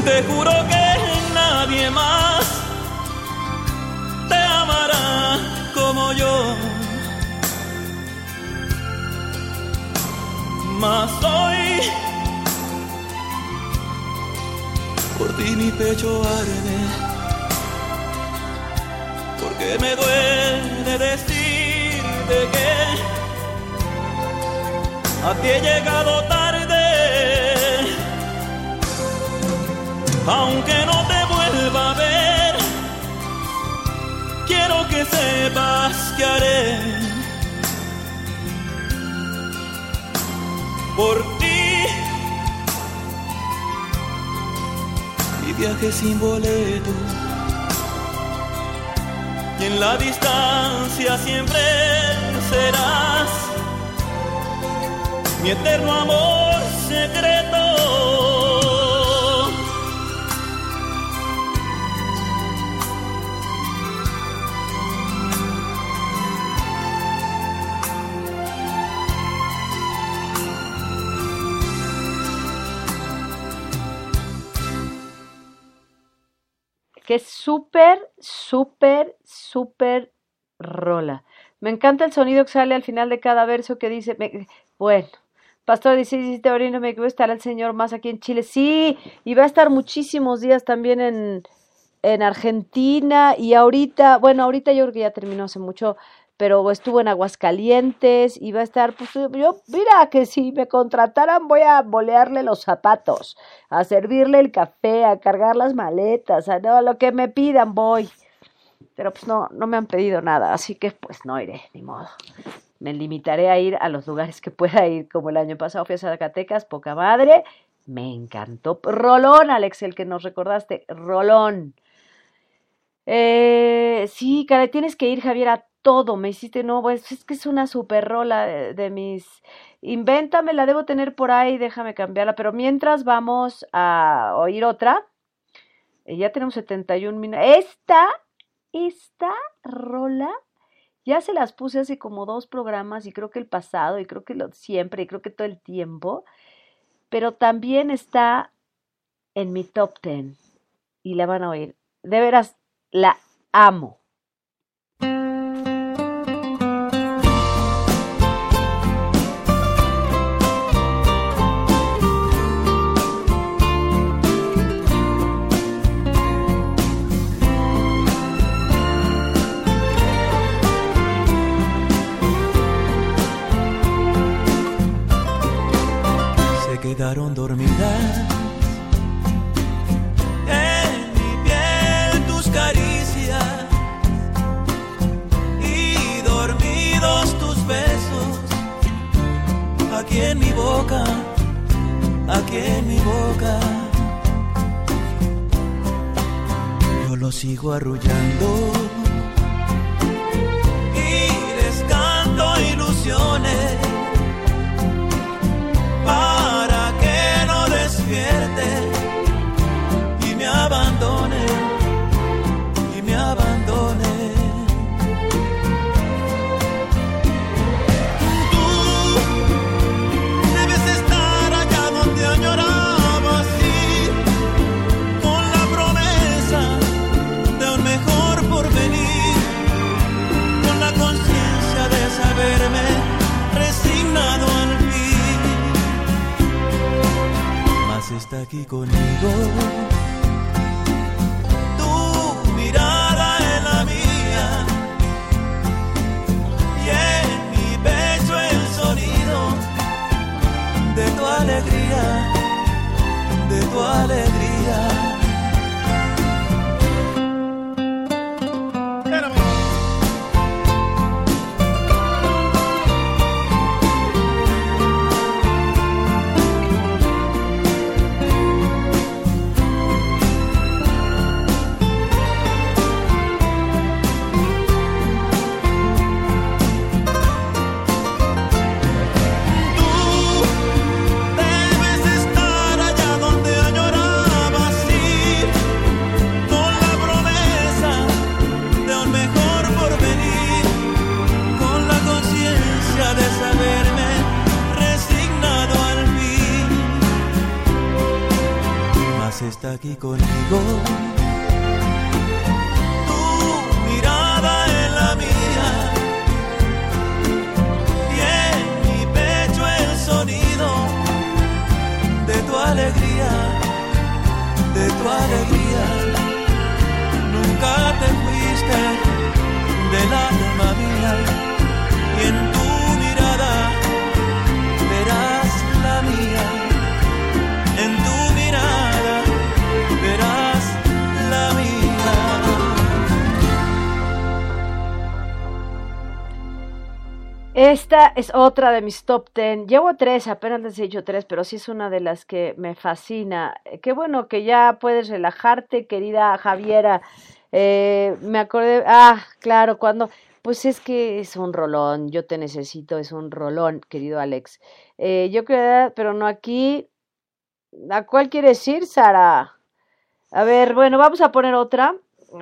Te juro que nadie más te amará como yo. Mas hoy por ti mi pecho arde, porque me duele decirte que a ti he llegado tarde, aunque no te vuelva a ver, quiero que sepas que haré por ti. Mi viaje sin boleto y en la distancia siempre serás mi eterno amor secreto. Súper, súper, súper rola. Me encanta el sonido que sale al final de cada verso que dice, me- bueno, Pastor dice, sí, Teorino, me equivoco, estará el Señor más aquí en Chile. Sí, y va a estar muchísimos días también en, en Argentina y ahorita, bueno, ahorita yo creo que ya terminó hace mucho, pero estuvo en Aguascalientes y va a estar, pues yo, mira, que si me contrataran voy a bolearle los zapatos, a servirle el café, a cargar las maletas, a no, lo que me pidan voy. Pero pues no, no me han pedido nada, así que pues no iré, ni modo. me limitaré a ir a los lugares que pueda ir, como el año pasado fui a Zacatecas, poca madre, me encantó. Rolón, Alex, el que nos recordaste, Rolón. Eh, sí, cara, tienes que ir, Javier, a todo. Me hiciste, no, pues es que es una super rola de, mis. Invéntame, la debo tener por ahí, déjame cambiarla. Pero mientras vamos a oír otra, eh, ya tenemos 71 minutos. Esta, esta rola, ya se las puse hace como dos programas y creo que el pasado y creo que lo siempre y creo que todo el tiempo. Pero también está en mi top 10 y la van a oír. De veras, la amo. Quedaron dormidas. En mi piel tus caricias y dormidos tus besos. Aquí en mi boca, aquí en mi boca. Yo lo sigo arrullando. Y les canto ilusiones aquí conmigo. Tu mirada en la mía y en mi pecho el sonido de tu alegría, de tu alegría. Esta es otra de mis top 10. Llevo tres, apenas les he dicho tres, pero sí es una de las que me fascina. Eh, Qué bueno que ya puedes relajarte, querida Javiera. Eh, me acordé, ah, claro, cuando, pues es que es un rolón, yo te necesito, es un rolón, querido Alex. Eh, yo creo, pero no aquí. ¿A cuál quieres ir, Sara? A ver, bueno, vamos a poner otra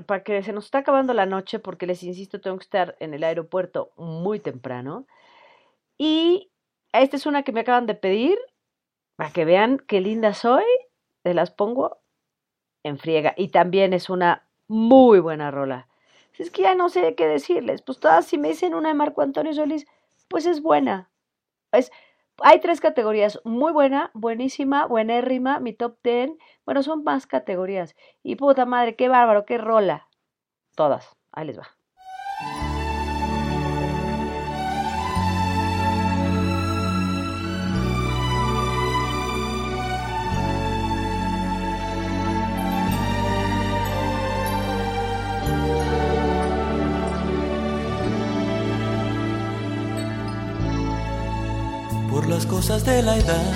para que se nos está acabando la noche, porque les insisto, tengo que estar en el aeropuerto muy temprano. Y esta es una que me acaban de pedir, para que vean qué linda soy, se las pongo en friega. Y también es una muy buena rola. Es que ya no sé qué decirles. Pues todas, si me dicen una de Marco Antonio Solís, pues es buena. Es, hay tres categorías, muy buena, buenísima, buenérrima, mi top ten. Bueno, son más categorías. Y puta madre, qué bárbaro, qué rola. Todas, ahí les va. Las cosas de la edad,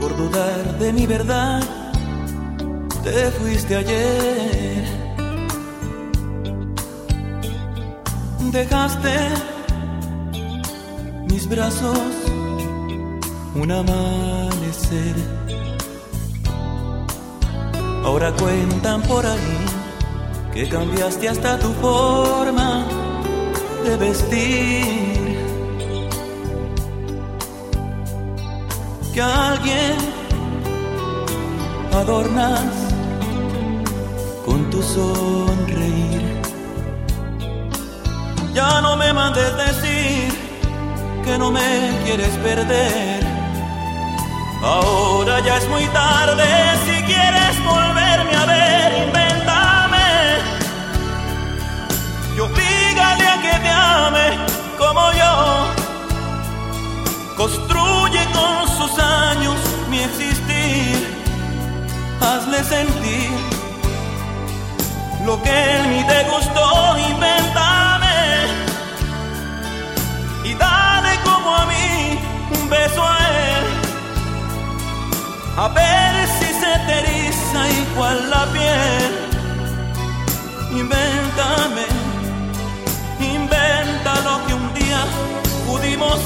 por dudar de mi verdad, te fuiste ayer. Dejaste mis brazos un amanecer. Ahora cuentan por ahí que cambiaste hasta tu forma de vestir. Que alguien adornas con tu sonreír. Ya no me mandes decir que no me quieres perder. Ahora ya es muy tarde si quieres volverme a ver, invéntame. Y obligale a que te ame como yo. Construye con sus años mi existir. Hazle sentir lo que en mí te gustó, invéntame. Y dale como a mí un beso a él. A ver si se te igual la piel. Invéntame, inventa lo que un día pudimos.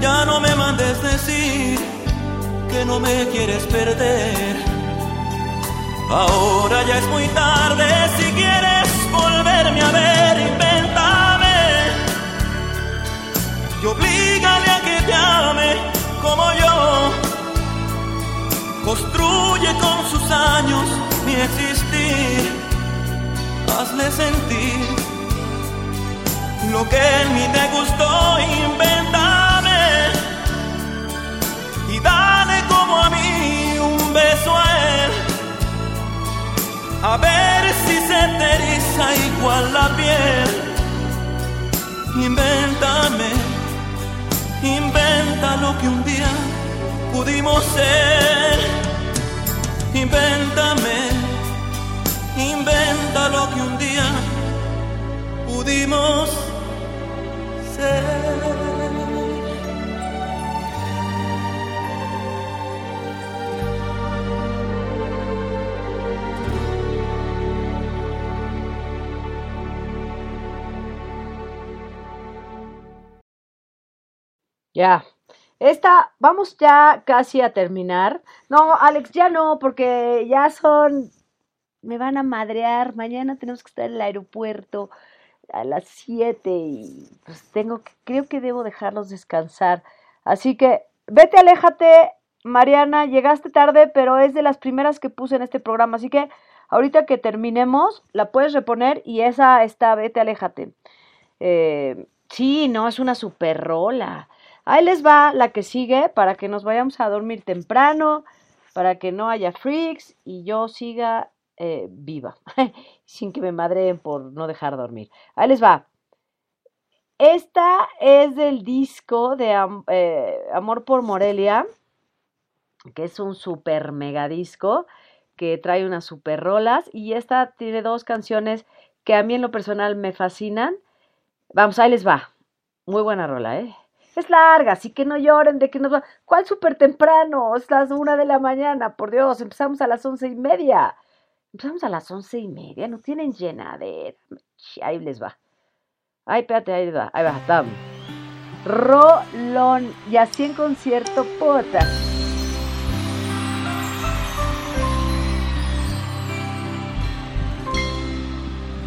Ya no me mandes decir que no me quieres perder. Ahora ya es muy tarde si quieres volverme a ver, invéntame. Y oblígale a que te ame como yo. Construye con sus años mi existir. Hazle sentir lo que en mí te gustó, invéntame. A ver si se te igual la piel. Invéntame, inventa lo que un día pudimos ser. Invéntame, inventa lo que un día pudimos ser. Ya. Esta, vamos ya casi a terminar. No, Alex, ya no, porque ya son, me van a madrear. Mañana tenemos que estar en el aeropuerto a las 7 y pues tengo que, creo que debo dejarlos descansar. Así que vete, aléjate, Mariana, llegaste tarde, pero es de las primeras que puse en este programa, así que ahorita que terminemos, la puedes reponer y esa está, vete, aléjate. Eh, sí, no, es una super rola. Ahí les va la que sigue para que nos vayamos a dormir temprano, para que no haya freaks y yo siga eh, viva, sin que me madreen por no dejar dormir. Ahí les va. Esta es del disco de eh, Amor por Morelia, que es un super mega disco que trae unas super rolas y esta tiene dos canciones que a mí en lo personal me fascinan. Vamos, ahí les va. Muy buena rola, ¿eh? Es larga, así que no lloren de que nos va. ¿Cuál súper temprano? Es las una de la mañana, por Dios, empezamos a las once y media. Empezamos a las once y media, no tienen llenadera. Ahí les va. Ay, espérate, ahí va, ahí va, tam. Rolón, y así en concierto, puta.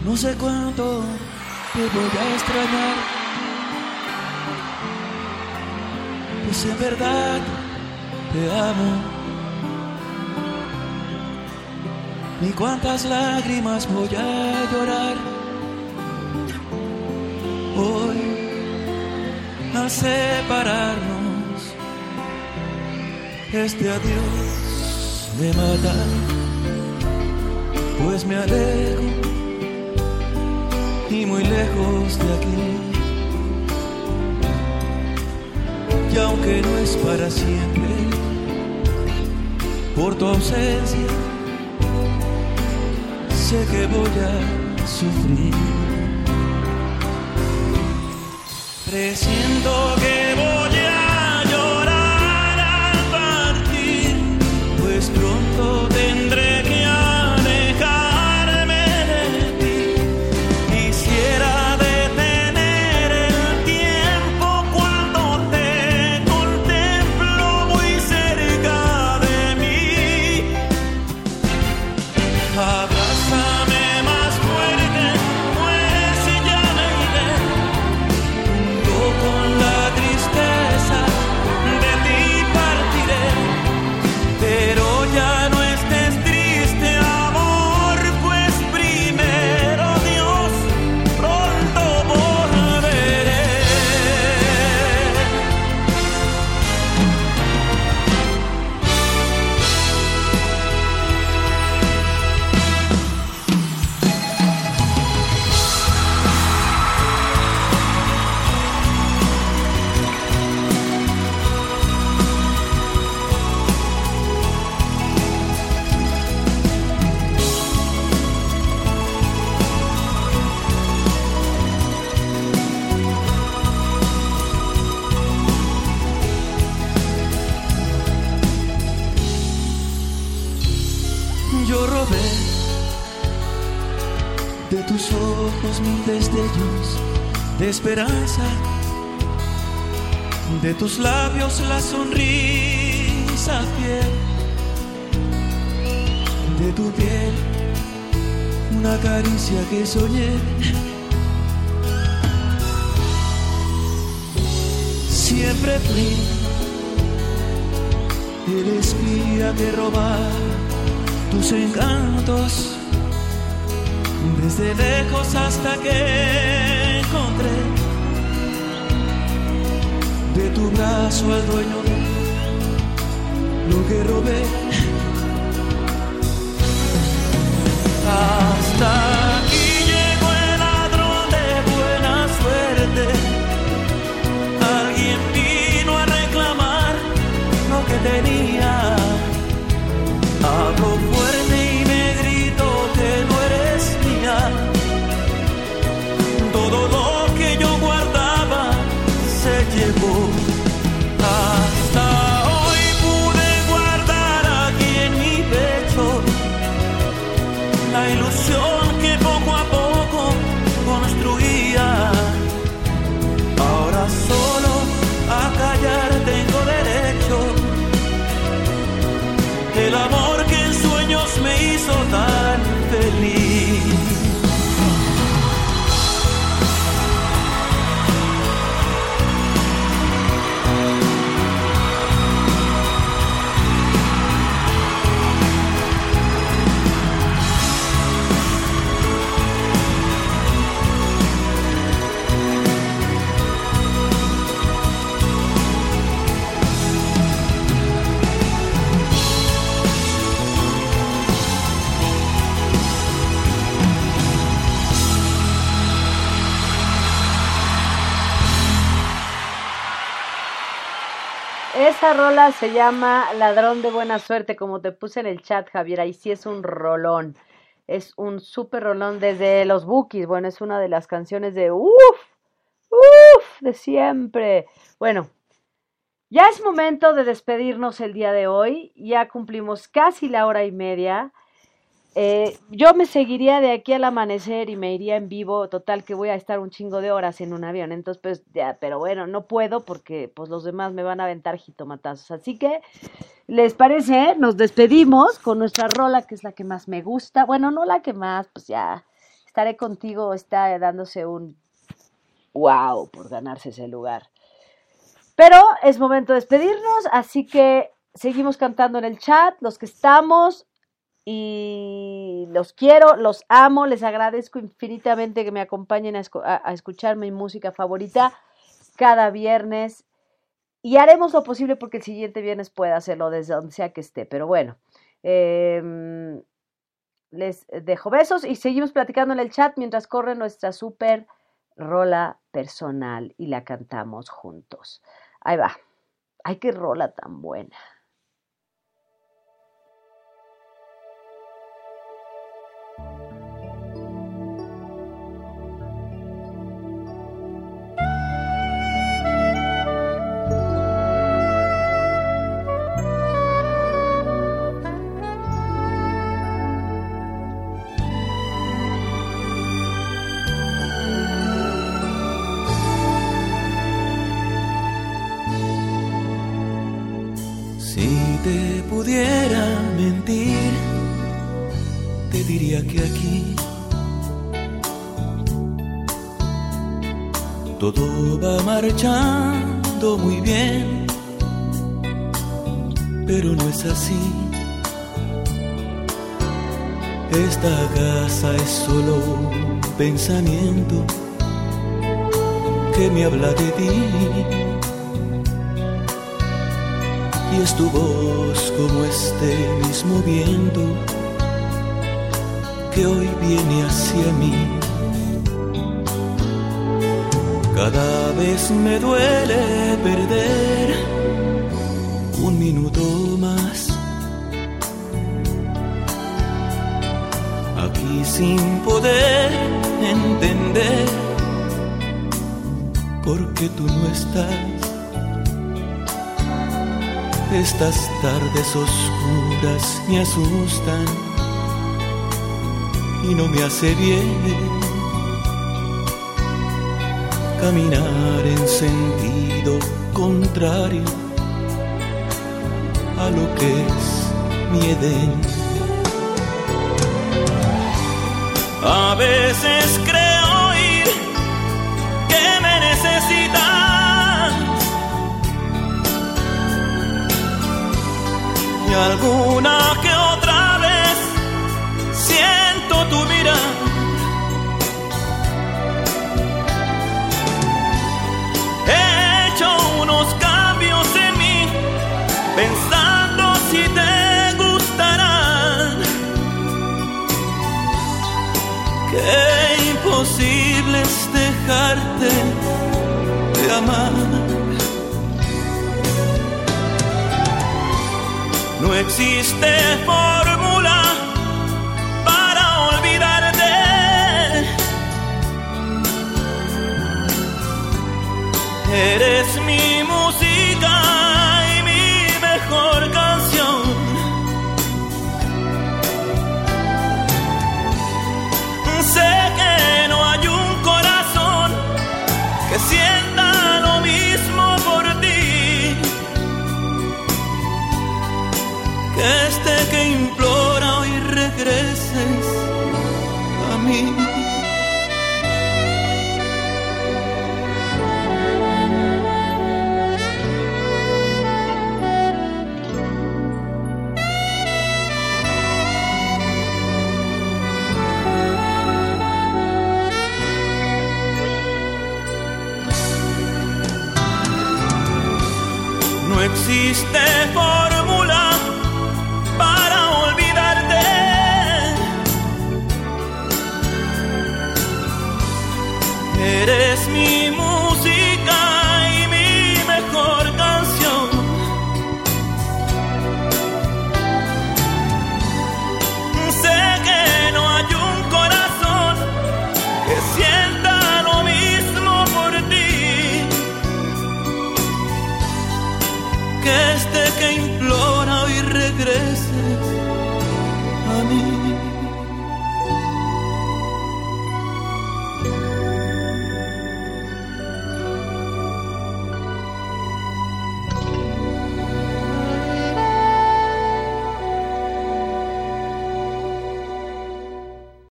No sé cuánto te voy a extrañar. Pues en verdad te amo. Ni cuántas lágrimas voy a llorar. Hoy al separarnos, este adiós me mata. pues me alejo y muy lejos de aquí. Y aunque no es para siempre, por tu ausencia, sé que voy a sufrir. Presiento que voy a llorar al partir, pues pronto la sonrisa fiel, de tu piel una caricia que soñé. Siempre fui el espía que robaba tus encantos desde lejos hasta que encontré tu brazo al dueño de lo que robé. Hasta aquí llegó el ladrón de buena suerte. Alguien vino a reclamar lo que tenía Esta rola se llama Ladrón de Buena Suerte, como te puse en el chat, Javier. Ahí sí es un rolón. Es un súper rolón desde los Bookies. Bueno, es una de las canciones de uff, uff, de siempre. Bueno, ya es momento de despedirnos el día de hoy. Ya cumplimos casi la hora y media. Eh, yo me seguiría de aquí al amanecer y me iría en vivo, total que voy a estar un chingo de horas en un avión, entonces pues ya, pero bueno, no puedo porque pues los demás me van a aventar jitomatazos, así que les parece, nos despedimos con nuestra rola que es la que más me gusta, bueno, no la que más, pues ya estaré contigo, está dándose un wow por ganarse ese lugar. Pero es momento de despedirnos, así que seguimos cantando en el chat, los que estamos, y los quiero, los amo, les agradezco infinitamente que me acompañen a, escu- a- a escuchar mi música favorita cada viernes y haremos lo posible porque el siguiente viernes pueda hacerlo desde donde sea que esté, pero bueno, em, Les dejo besos y seguimos platicando en el chat mientras corre nuestra super rola personal y la cantamos juntos. Ahí va. Ay, qué rola tan buena. Marchando muy bien, pero no es así. Esta casa es solo un pensamiento que me habla de ti y es tu voz como este mismo viento que hoy viene hacia mí. Cada vez me duele perder un minuto más. Aquí sin poder entender por qué tú no estás. Estas tardes oscuras me asustan y no me hace bien caminar en sentido contrario a lo que es mi Edén. A veces creo oír que me necesitas y alguna que otra vez siento tu mirar. Qué imposible dejarte de amar. No existe fórmula para olvidarte.